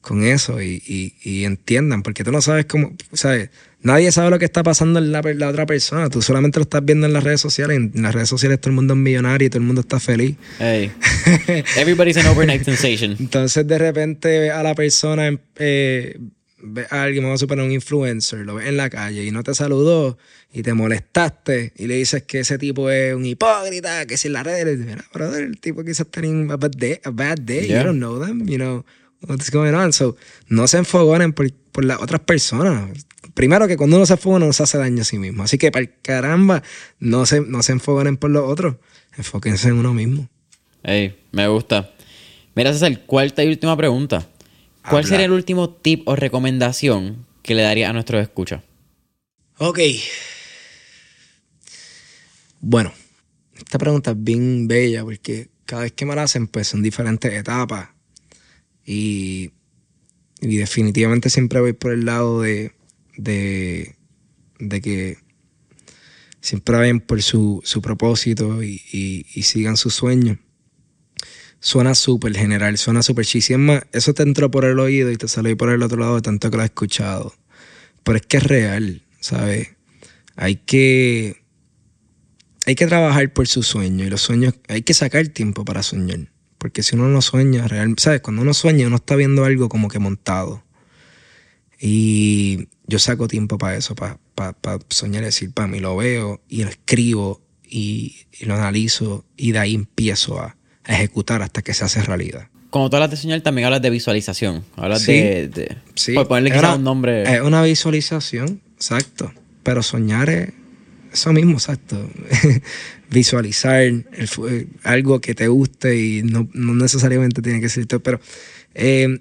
con eso y, y, y entiendan, porque tú no sabes cómo, ¿sabes? Nadie sabe lo que está pasando en la, otra persona, tú solamente lo estás viendo en las redes sociales, en, en las redes sociales todo el mundo es millonario y todo el mundo está feliz. Hey. <laughs> Everybody's an overnight sensation. Entonces de repente ves a la persona, eh, ves a alguien, vamos a suponer un influencer, lo ves en la calle y no te saludó y te molestaste y le dices que ese tipo es un hipócrita, que si en las redes, mira, brother, el tipo quizás tiene a bad day, a bad day Yeah. you don't know them, you know, what's going on. So, no se enfogonen por, por las otras personas. Primero que cuando uno se enfoca, uno se hace daño a sí mismo. Así que, para caramba, no se, no se enfoquen por los otros. Enfóquense en uno mismo. Ey, me gusta. Mira, esa es el cuarta y última pregunta. ¿Cuál Habla. sería el último tip o recomendación que le daría a nuestros escuchas? Ok. Bueno, esta pregunta es bien bella porque cada vez que me la hacen, pues son diferentes etapas. Y, y definitivamente siempre voy por el lado de, de, de que siempre vayan por su, su propósito y, y- sigan sus sueños. Suena súper general, suena súper cheesy. Es más, eso te entró por el oído y te salió por el otro lado de tanto que lo has escuchado. Pero es que es real, ¿sabes? Hay que, hay que trabajar por sus sueños y los sueños, hay que sacar tiempo para soñar. Porque si uno no sueña, real, ¿sabes? Cuando uno sueña, uno está viendo algo como que montado. Y yo saco tiempo para eso, para, para, para soñar decir, para mí lo veo y lo escribo y, y lo analizo y de ahí empiezo a, a ejecutar hasta que se hace realidad. Cuando tú hablas de soñar, también hablas de visualización. Hablas Sí. de, de- Sí, Por ponerle quizás un nombre. Es una visualización, exacto. Pero soñar es eso mismo, exacto. <laughs> Visualizar eh, algo que te guste y no, no necesariamente tiene que ser todo. Pero eh,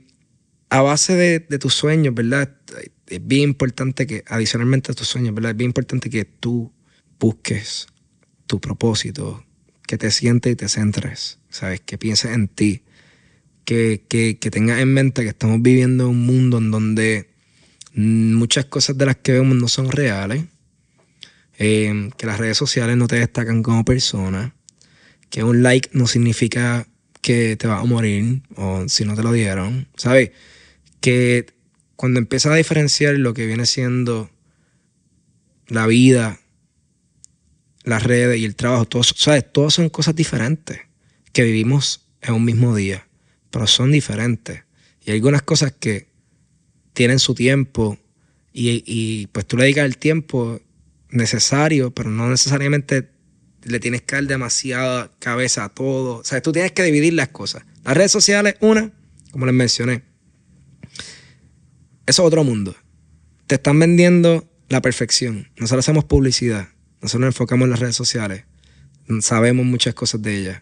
a base de, de tus sueños, ¿verdad? Es bien importante que, adicionalmente a tus sueños, ¿verdad? Es bien importante que tú busques tu propósito, que te sientes y te centres, ¿sabes? Que pienses en ti que, que, que tengas en mente que estamos viviendo un mundo en donde muchas cosas de las que vemos no son reales, eh, que las redes sociales no te destacan como persona, que un like no significa que te vas a morir o si no te lo dieron, ¿sabes? Que cuando empiezas a diferenciar lo que viene siendo la vida, las redes y el trabajo, todos, ¿sabes? Todas son cosas diferentes que vivimos en un mismo día, pero son diferentes. Y hay algunas cosas que tienen su tiempo y, y, pues tú le dedicas el tiempo necesario, pero no necesariamente le tienes que dar demasiada cabeza a todo. O sea, tú tienes que dividir las cosas. Las redes sociales, una, como les mencioné, eso es otro mundo. Te están vendiendo la perfección. Nosotros hacemos publicidad. Nosotros nos enfocamos en las redes sociales. Sabemos muchas cosas de ellas.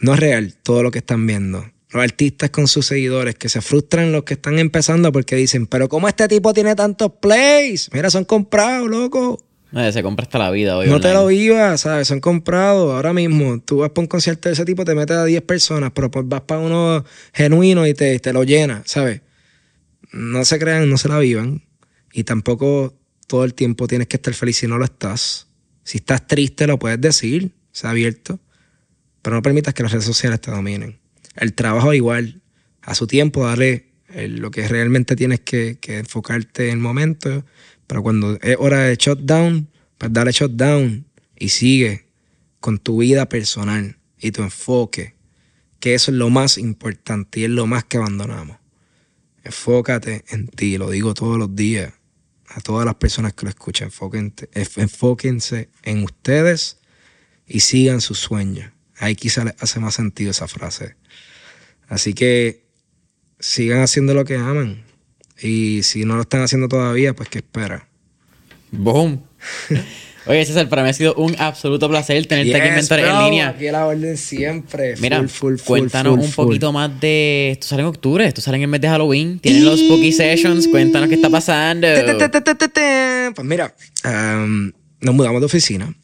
No es real todo lo que están viendo. Los artistas con sus seguidores que se frustran los que están empezando porque dicen, pero ¿cómo este tipo tiene tantos plays? Mira, son comprados, loco. No, se compra hasta la vida hoy. No te lo vivas, ¿sabes? Son comprados. Ahora mismo, tú vas para un concierto de ese tipo, te metes a 10 personas, pero pues vas para uno genuino y te, te lo llena, ¿sabes? No se crean, no se la vivan. Y tampoco todo el tiempo tienes que estar feliz si no lo estás. Si estás triste, lo puedes decir, sea abierto. Pero no permitas que las redes sociales te dominen. El trabajo igual, a su tiempo, dale eh, lo que realmente tienes que, enfocarte en el momento. Pero cuando es hora de shutdown, pues dale shutdown y sigue con tu vida personal y tu enfoque, que eso es lo más importante y es lo más que abandonamos. Enfócate en ti, lo digo todos los días a todas las personas que lo escuchan, enfóquense, enfóquense en ustedes y sigan sus sueños. Ahí quizá les hace más sentido esa frase. Así que sigan haciendo lo que aman. Y si no lo están haciendo todavía, pues que espera. Boom. <laughs> Oye, César, para mí ha sido un absoluto placer tenerte aquí en Mentores en línea. Aquí a la orden siempre. Mira, Full, full, full, cuéntanos full, un full. poquito más de. Esto sale en octubre, esto sale en el mes de Halloween. Tienen los Spooky Sessions. Cuéntanos qué está pasando. Te, te, te, te, te, te, te. Pues mira, um, nos mudamos de oficina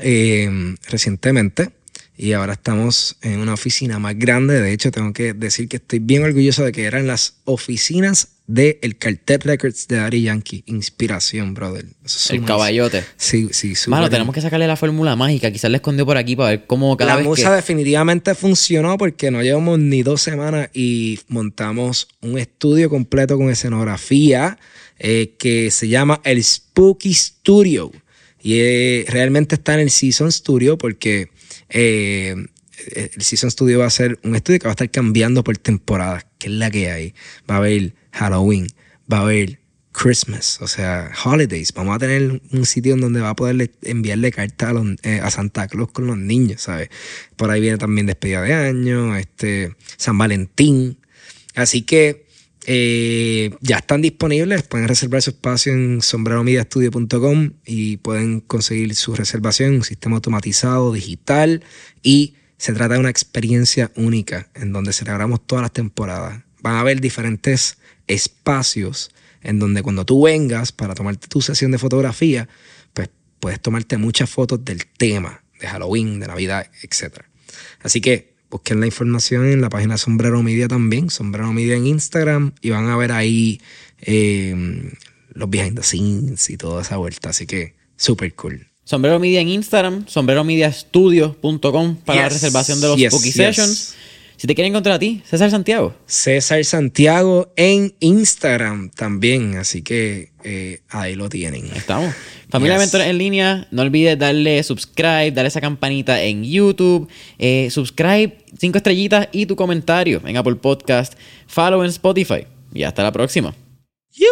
eh, recientemente y ahora estamos en una oficina más grande. De hecho, tengo que decir que estoy bien orgulloso de que eran las oficinas del el Cartel Records de Daddy Yankee. Inspiración, brother. Eso El caballote. Sí, sí. Mano, tenemos que sacarle la fórmula mágica. Quizás la escondió por aquí para ver cómo cada la vez musa que... definitivamente funcionó porque no llevamos ni dos semanas y montamos un estudio completo con escenografía eh, que se llama el Spooky Studio. Y eh, realmente está en el Season Studio porque eh, el Season Studio va a ser un estudio que va a estar cambiando por temporadas, que es la que hay. Va a haber Halloween, va a haber Christmas, o sea, holidays. Vamos a tener un sitio en donde va a poder enviarle cartas a, los- eh, a Santa Claus con los niños, ¿sabes? Por ahí viene también despedida de año, este, San Valentín. Así que eh, ya están disponibles. Pueden reservar su espacio en sombreromediastudio.com y pueden conseguir su reservación, un sistema automatizado, digital y se trata de una experiencia única en donde celebramos todas las temporadas. Van a haber diferentes espacios en donde cuando tú vengas para tomarte tu sesión de fotografía, pues puedes tomarte muchas fotos del tema de Halloween, de Navidad, etc. Así que busquen la información en la página Sombrero Media también, Sombrero Media en Instagram, y van a ver ahí eh, los behind the scenes y toda esa vuelta. Así que súper cool. Sombrero Media en Instagram, sombreromediastudio.com para la reservación de los Spooky Sessions. Si te quieren encontrar a ti, César Santiago. César Santiago en Instagram también, así que eh, ahí lo tienen. estamos. Familia yes. en línea, no olvides darle subscribe, darle esa campanita en YouTube, eh, subscribe, cinco estrellitas y tu comentario en Apple Podcast, follow en Spotify. Y hasta la próxima. You.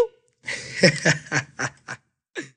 <laughs>